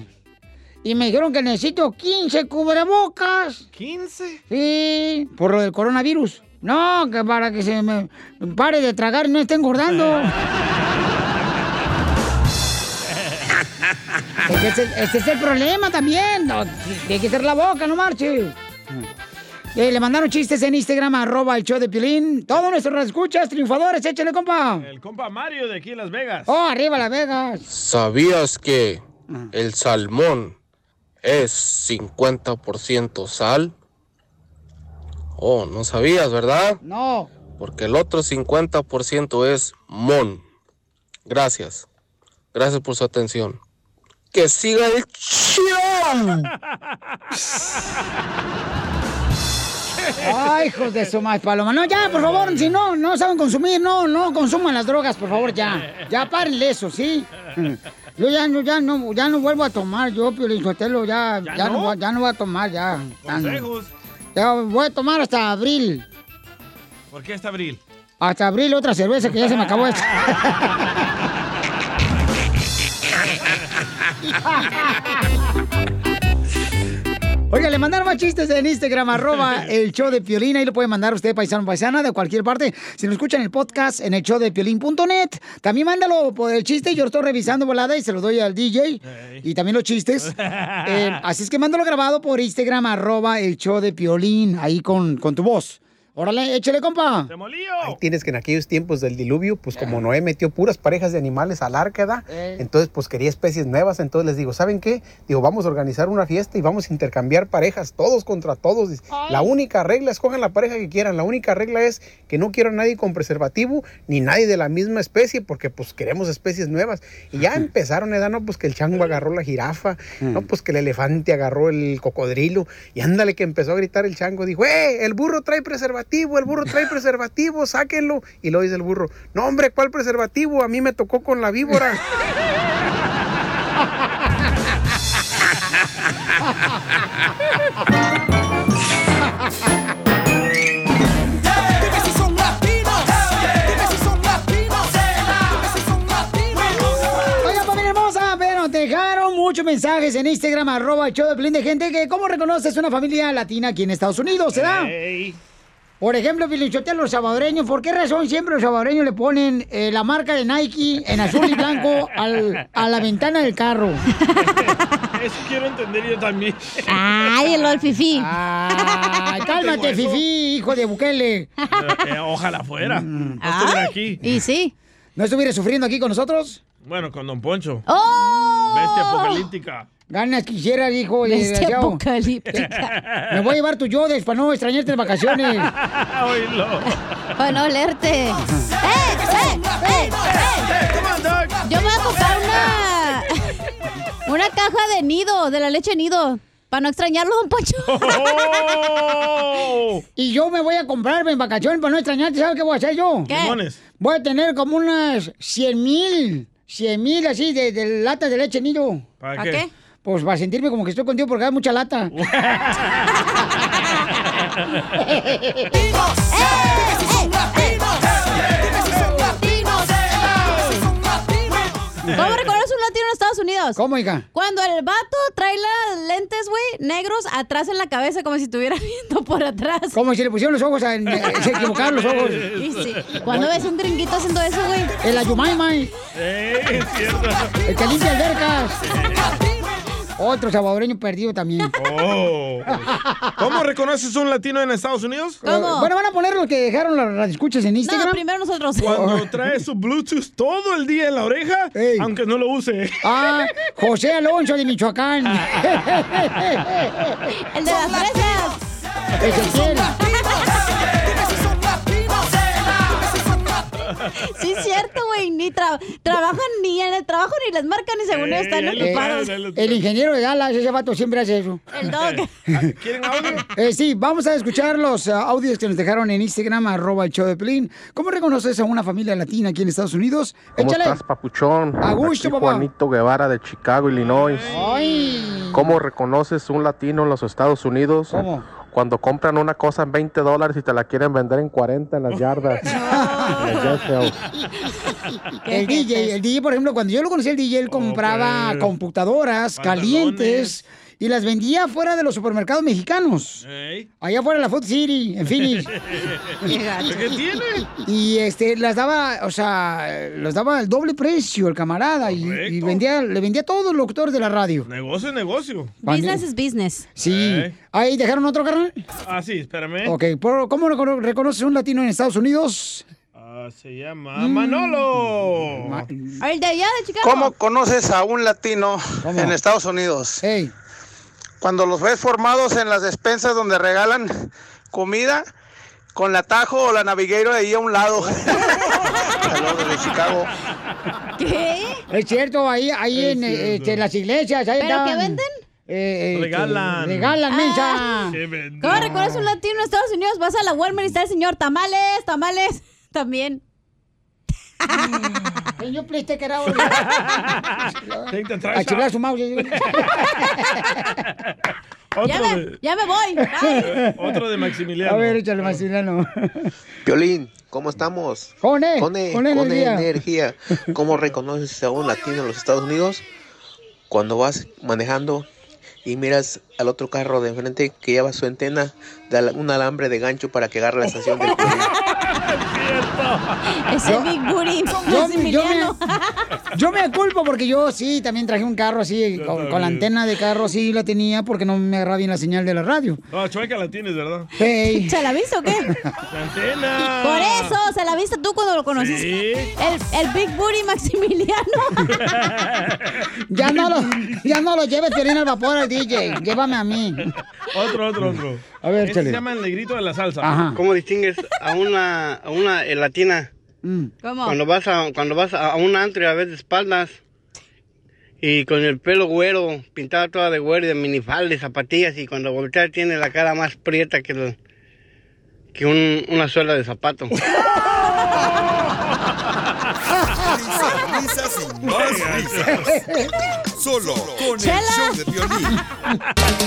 Y me dijeron que necesito 15 cubrebocas. ¿15? Sí, por lo del coronavirus. No, que para que se me pare de tragar y no esté engordando. Porque ese, ese es el problema también. No, tiene que ser la boca, no marche. Eh, le mandaron chistes en Instagram, arroba el show de Pilín. Todos nuestros escuchas, triunfadores, échale, compa. El compa Mario de aquí en Las Vegas. Oh, arriba Las Vegas. ¿Sabías que el salmón es 50% sal? Oh, no sabías, ¿verdad? No. Porque el otro 50% es mon. Gracias. Gracias por su atención. Que siga el show. Ay, hijos de su madre paloma. No, ya, por favor, si no, no saben consumir, no, no consuman las drogas, por favor, ya. Ya párenle eso, ¿sí? Yo ya no, ya no, ya no vuelvo a tomar, yo, Piolín Sotelo, ya, ya, no? ya no voy a tomar, ya. Ya. Consejos. Ya voy a tomar hasta abril. ¿Por qué está abril? Hasta abril otra cerveza que ya se me acabó esta. Oiga, le mandaron más chistes en Instagram, arroba el show de Piolín. Ahí lo puede mandar usted, paisano paisana, de cualquier parte. Si nos escuchan el podcast en el show de Piolín.net, también mándalo por el chiste. Yo lo estoy revisando volada y se lo doy al DJ. Y también los chistes. Eh, así es que mándalo grabado por Instagram, arroba el show de Piolín, ahí con, con tu voz. Órale, échale, compa. Ahí tienes que en aquellos tiempos del diluvio, pues como Noé metió puras parejas de animales al arca, ¿da? Eh. entonces pues quería especies nuevas, entonces les digo, ¿saben qué? Digo, vamos a organizar una fiesta y vamos a intercambiar parejas, todos contra todos. La única regla, escojan la pareja que quieran, la única regla es que no quiero a nadie con preservativo, ni nadie de la misma especie, porque pues queremos especies nuevas. Y ya empezaron, ¿eh? No, pues que el chango agarró la jirafa, no, pues que el elefante agarró el cocodrilo, y ándale que empezó a gritar el chango, dijo, ¡eh! El burro trae preservativo, preservativo, el burro trae preservativo, sáquenlo. Y lo dice el burro, no hombre, ¿cuál preservativo? A mí me tocó con la víbora. muchos mensajes en Instagram, arroba el show de Plin de gente que cómo reconoces una familia latina aquí en Estados Unidos, ¿se da? Hey. Por ejemplo, Pilichote, los salvadoreños, ¿por qué razón siempre los salvadoreños le ponen eh, la marca de Nike en azul y blanco al- a la ventana del carro? Eso quiero entender yo también. Ay, el Fifi. Ay, cálmate, Fifi, hijo de Bukele. Eh, ojalá fuera. No estuviera aquí. Y sí. ¿No estuviera sufriendo aquí con nosotros? Bueno, con Don Poncho. ¡Oh! Bestia apocalíptica. Ganas quisiera, hijo. de Bestia desgraciado. apocalíptica. Me voy a llevar tu yodes para no extrañarte en vacaciones. Oílo. Para no olerte. ¡Eh, eh, eh, eh! Yo me voy a comprar una... Una caja de nido, de la leche nido. Para no extrañarlo, don Poncho. Y yo me voy a comprarme en vacaciones para no extrañarte. ¿Sabes qué voy a hacer yo? ¿Qué? Limones. Voy a tener como unas 100 mil, 100 mil así de, de latas de leche nido. ¿Para ¿Para qué? qué? Pues para sentirme como que estoy contigo porque hay mucha lata. ¿Cómo reconoces un latino en Estados Unidos? ¿Cómo, hija? Cuando el vato trae las lentes, güey, negros atrás en la cabeza, como si estuviera viendo por atrás. Como si le pusieron los ojos, a, se equivocaron los ojos. Y sí. Cuando ves un gringuito haciendo eso, güey. El ayumaymay. Eh, es cierto. El que limpia albercas. Otro salvadoreño perdido también. Oh. ¿Cómo reconoces un latino en Estados Unidos? Bueno, van a poner los que dejaron las las escuchas en Instagram. No, primero nosotros. Cuando trae su Bluetooth todo el día en la oreja, aunque no lo use. Ah, José Alonso de Michoacán. El de las fresas. Ezequiel. Sí, es cierto, güey. Ni tra- trabajan ni en el trabajo ni les marcan ni según ellos están ocupados. El ingeniero de Dallas, ese vato siempre hace eso. El dog. ¿Quieren audio? Eh, sí, vamos a escuchar los ah, audios que nos dejaron en Instagram, arroba el show de Pelín. ¿Cómo reconoces a una familia latina aquí en Estados Unidos? ¿Cómo Échale. estás, papuchón? A gusto, papá. Juanito Guevara de Chicago, Illinois. Ay. ¿Cómo reconoces un latino en los Estados Unidos? ¿Cómo? Cuando compran una cosa en 20 dólares y te la quieren vender en 40 en las yardas. El DJ, el DJ, por ejemplo, cuando yo lo conocí, el DJ, él compraba computadoras calientes y las vendía fuera de los supermercados mexicanos. Allá afuera de la Food City, en Phoenix. ¿Qué tiene? Y este, las daba, o sea, las daba al doble precio el camarada y, y vendía, le vendía a todos los locutores de la radio. Negocio es negocio. Business is business. Sí. Eh. Ahí dejaron otro carnal. Ah, sí, espérame. Ok, ¿por- ¿cómo recono- reconoces un latino en Estados Unidos? Ah, se llama Manolo. El de allá de Chicago. ¿Cómo conoces a un latino en Estados Unidos? Cuando los ves formados en las despensas donde regalan comida con la Tajo o la Navigator ahí a un lado. Saludos desde Chicago. ¿Qué? Es cierto, ahí, ahí en este, las iglesias. Ahí ¿Pero qué venden? eh, este, Regalan. regalan, mensa. ¿Cómo reconoces un latino en Estados Unidos? Vas a la Walmart y está el señor tamales, tamales. También. Señor, please take it out. Take the A trash chiflar su mouse. Ya me, ya me voy. Bye. Otro de Maximiliano. A ver, échale, Maximiliano. Piolín, ¿cómo estamos? Con E, Con E, con con energía. energía. ¿Cómo reconoces a un latino en los Estados Unidos? Cuando vas manejando y miras al otro carro de enfrente que lleva su antena de un alambre de gancho para que agarre la estación del Ese Big Booty. Yo, yo Maximiliano. me, yo me culpo porque yo sí también traje un carro así, con, con la antena de carro sí la tenía porque no me agarraba bien la señal de la radio. No, chueca la tienes, ¿verdad? Hey. ¿Se la viste o qué? La antena. Por eso, se la viste tú cuando lo conociste. Sí. El, el Big Booty Maximiliano. Ya no lo, ya no lo lleves Piolín al vapor al DJ, llévame a mí. Otro, otro, otro. A ver, Este échale. se llama el negrito de la salsa. ¿Cómo distingues a una, a una eh, ¿Cómo? Cuando vas a, cuando vas a, un antro y a veces de espaldas y con el pelo güero, pintada toda de güero y de minifalda y zapatillas y cuando voltea tiene la cara más prieta que, el- que un- una suela de zapato. Risas. Solo con ¡Chela! el show de violín.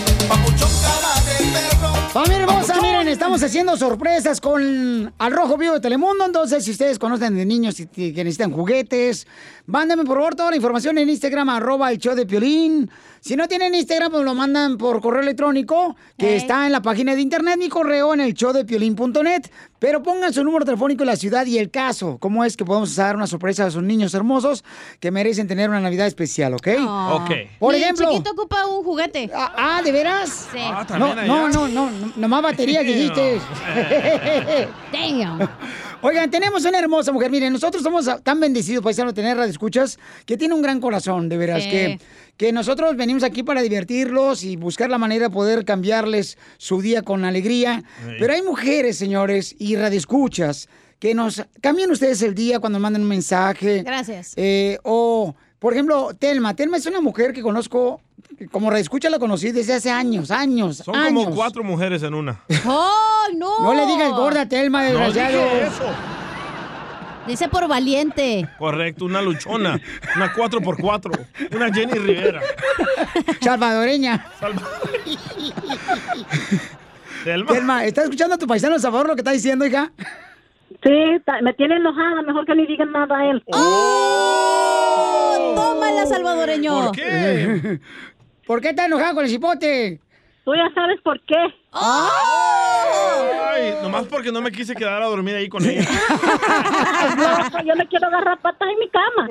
Familia hermosa, miren, estamos haciendo sorpresas con Al Rojo Vivo de Telemundo. Entonces, si ustedes conocen de niños y que necesitan juguetes, mándenme por favor toda la información en Instagram, arroba el show de Piolín. Si no tienen Instagram, pues lo mandan por correo electrónico, que está en la página de internet, mi correo en el showdepiolín.net. Pero pongan su número telefónico, la ciudad y el caso. ¿Cómo es que podemos dar una sorpresa a esos niños hermosos que merecen tener una Navidad especial, ok? Ok. Por Mi ejemplo. chiquito ocupa un juguete. Ah, ¿de veras? Sí. Ah, No, no, no, no, no, nomás baterías dijiste. Damn. Oigan, tenemos una hermosa mujer. Miren, nosotros somos tan bendecidos, paisano, de tener escuchas que tiene un gran corazón, de veras. Sí. Que, que nosotros venimos aquí para divertirlos y buscar la manera de poder cambiarles su día con alegría. Sí. Pero hay mujeres, señores, y radioescuchas que nos cambian ustedes el día cuando mandan un mensaje. Gracias. Eh, o, por ejemplo, Telma. Telma es una mujer que conozco, como radioescucha la conocí desde hace años, años, Son años. como cuatro mujeres en una. ¡Oh, no! No le digas gorda a Telma, No desgraciado. dije eso. Dice por valiente. Correcto, una luchona. Una 4x4. Una Jenny Rivera. Salvadoreña. Telma. Telma, ¿estás escuchando a tu paisano Salvador lo que está diciendo, hija? Sí, me tiene enojada, mejor que ni digan nada a él. ¡Oh! ¡Tómala, salvadoreño! ¿Por qué? ¿Por qué estás enojada con el cipote? Tú ya sabes por qué. Ay, nomás porque no me quise quedar a dormir ahí con ella. No, pues yo me quiero agarrar patas en mi cama.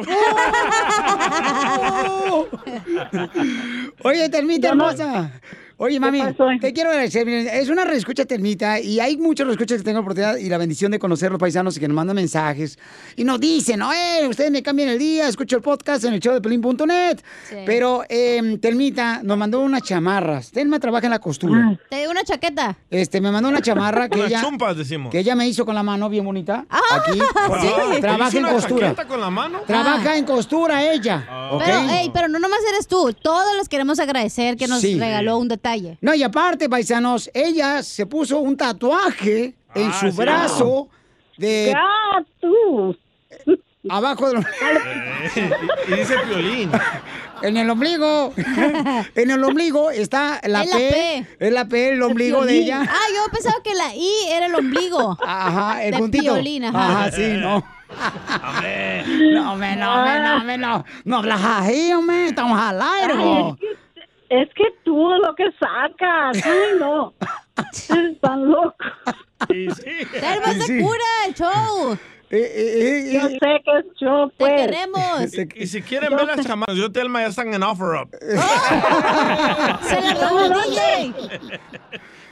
Oye, no- hermosa. Oye, mami, te quiero agradecer. Miren, es una reescucha Telmita y hay muchos reescuchas que tengo la oportunidad y la bendición de conocer a los paisanos y que nos mandan mensajes y nos dicen, oye, ustedes me cambian el día, escucho el podcast en el show de pelín.net. Sí. Pero eh, Telmita nos mandó unas chamarras. Telma trabaja en la costura. Te digo una chaqueta. Este, me mandó una chamarra que Unas ella, chumpas, decimos. que ella me hizo con la mano bien bonita. Aquí, Ah, ¿te trabaja en una costura. chaqueta con la mano? Trabaja en costura ella. Pero, ey, pero no nomás eres tú. Todos les queremos agradecer que nos Sí. regaló un detalle. No, y aparte, paisanos, ella se puso un tatuaje en Ah, su sí. brazo de Ya, tú. abajo de Eh, y dice violín. en el ombligo. en el ombligo está la Es la P. P. Es la P, el ombligo de ella. Ah, yo pensaba que la I era el ombligo. Ajá, el de puntito. Piolín, ajá. Ajá, sí, no. Hombre. No, me, no, me, no, me, no. No hablas así, hombre. Estamos al aire. Es que tú lo que sacas. Ay, no. Eres tan loco. Sí, sí. Telma, se Sí. cura el show. Eh, eh, Yo eh, sé que es yo, Te pues. queremos. Y, y si quieren ver las chamanas, yo Telma ya están en offer up. Se la robó DJ.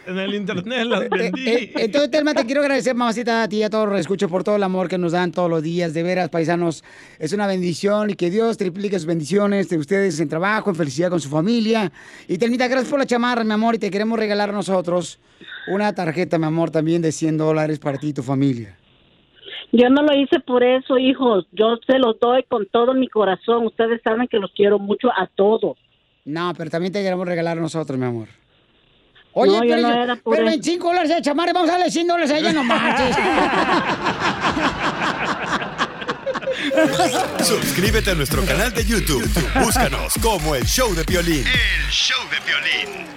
En el internet las vendí. Eh, entonces, Telma, te quiero agradecer, mamacita, a ti y a todos los escucho por todo el amor que nos dan todos los días. De veras, paisanos, es una bendición y que Dios triplique sus bendiciones de ustedes en trabajo, en felicidad con su familia. Y Telmita, gracias por la chamarra, mi amor, y te queremos regalar a nosotros una tarjeta, mi amor, también de 100 dólares para ti y tu familia. Yo no lo hice por eso, hijos. Yo se los doy con todo mi corazón. Ustedes saben que los quiero mucho a todos. No, pero también te queremos regalar a nosotros, mi amor. Oye, No, yo pero, no era por pero eso. 25 dólares de chamarra, vamos a darle 100 dólares a ella, no marches. Suscríbete a nuestro canal de YouTube. Búscanos como el show de violín. El show de violín.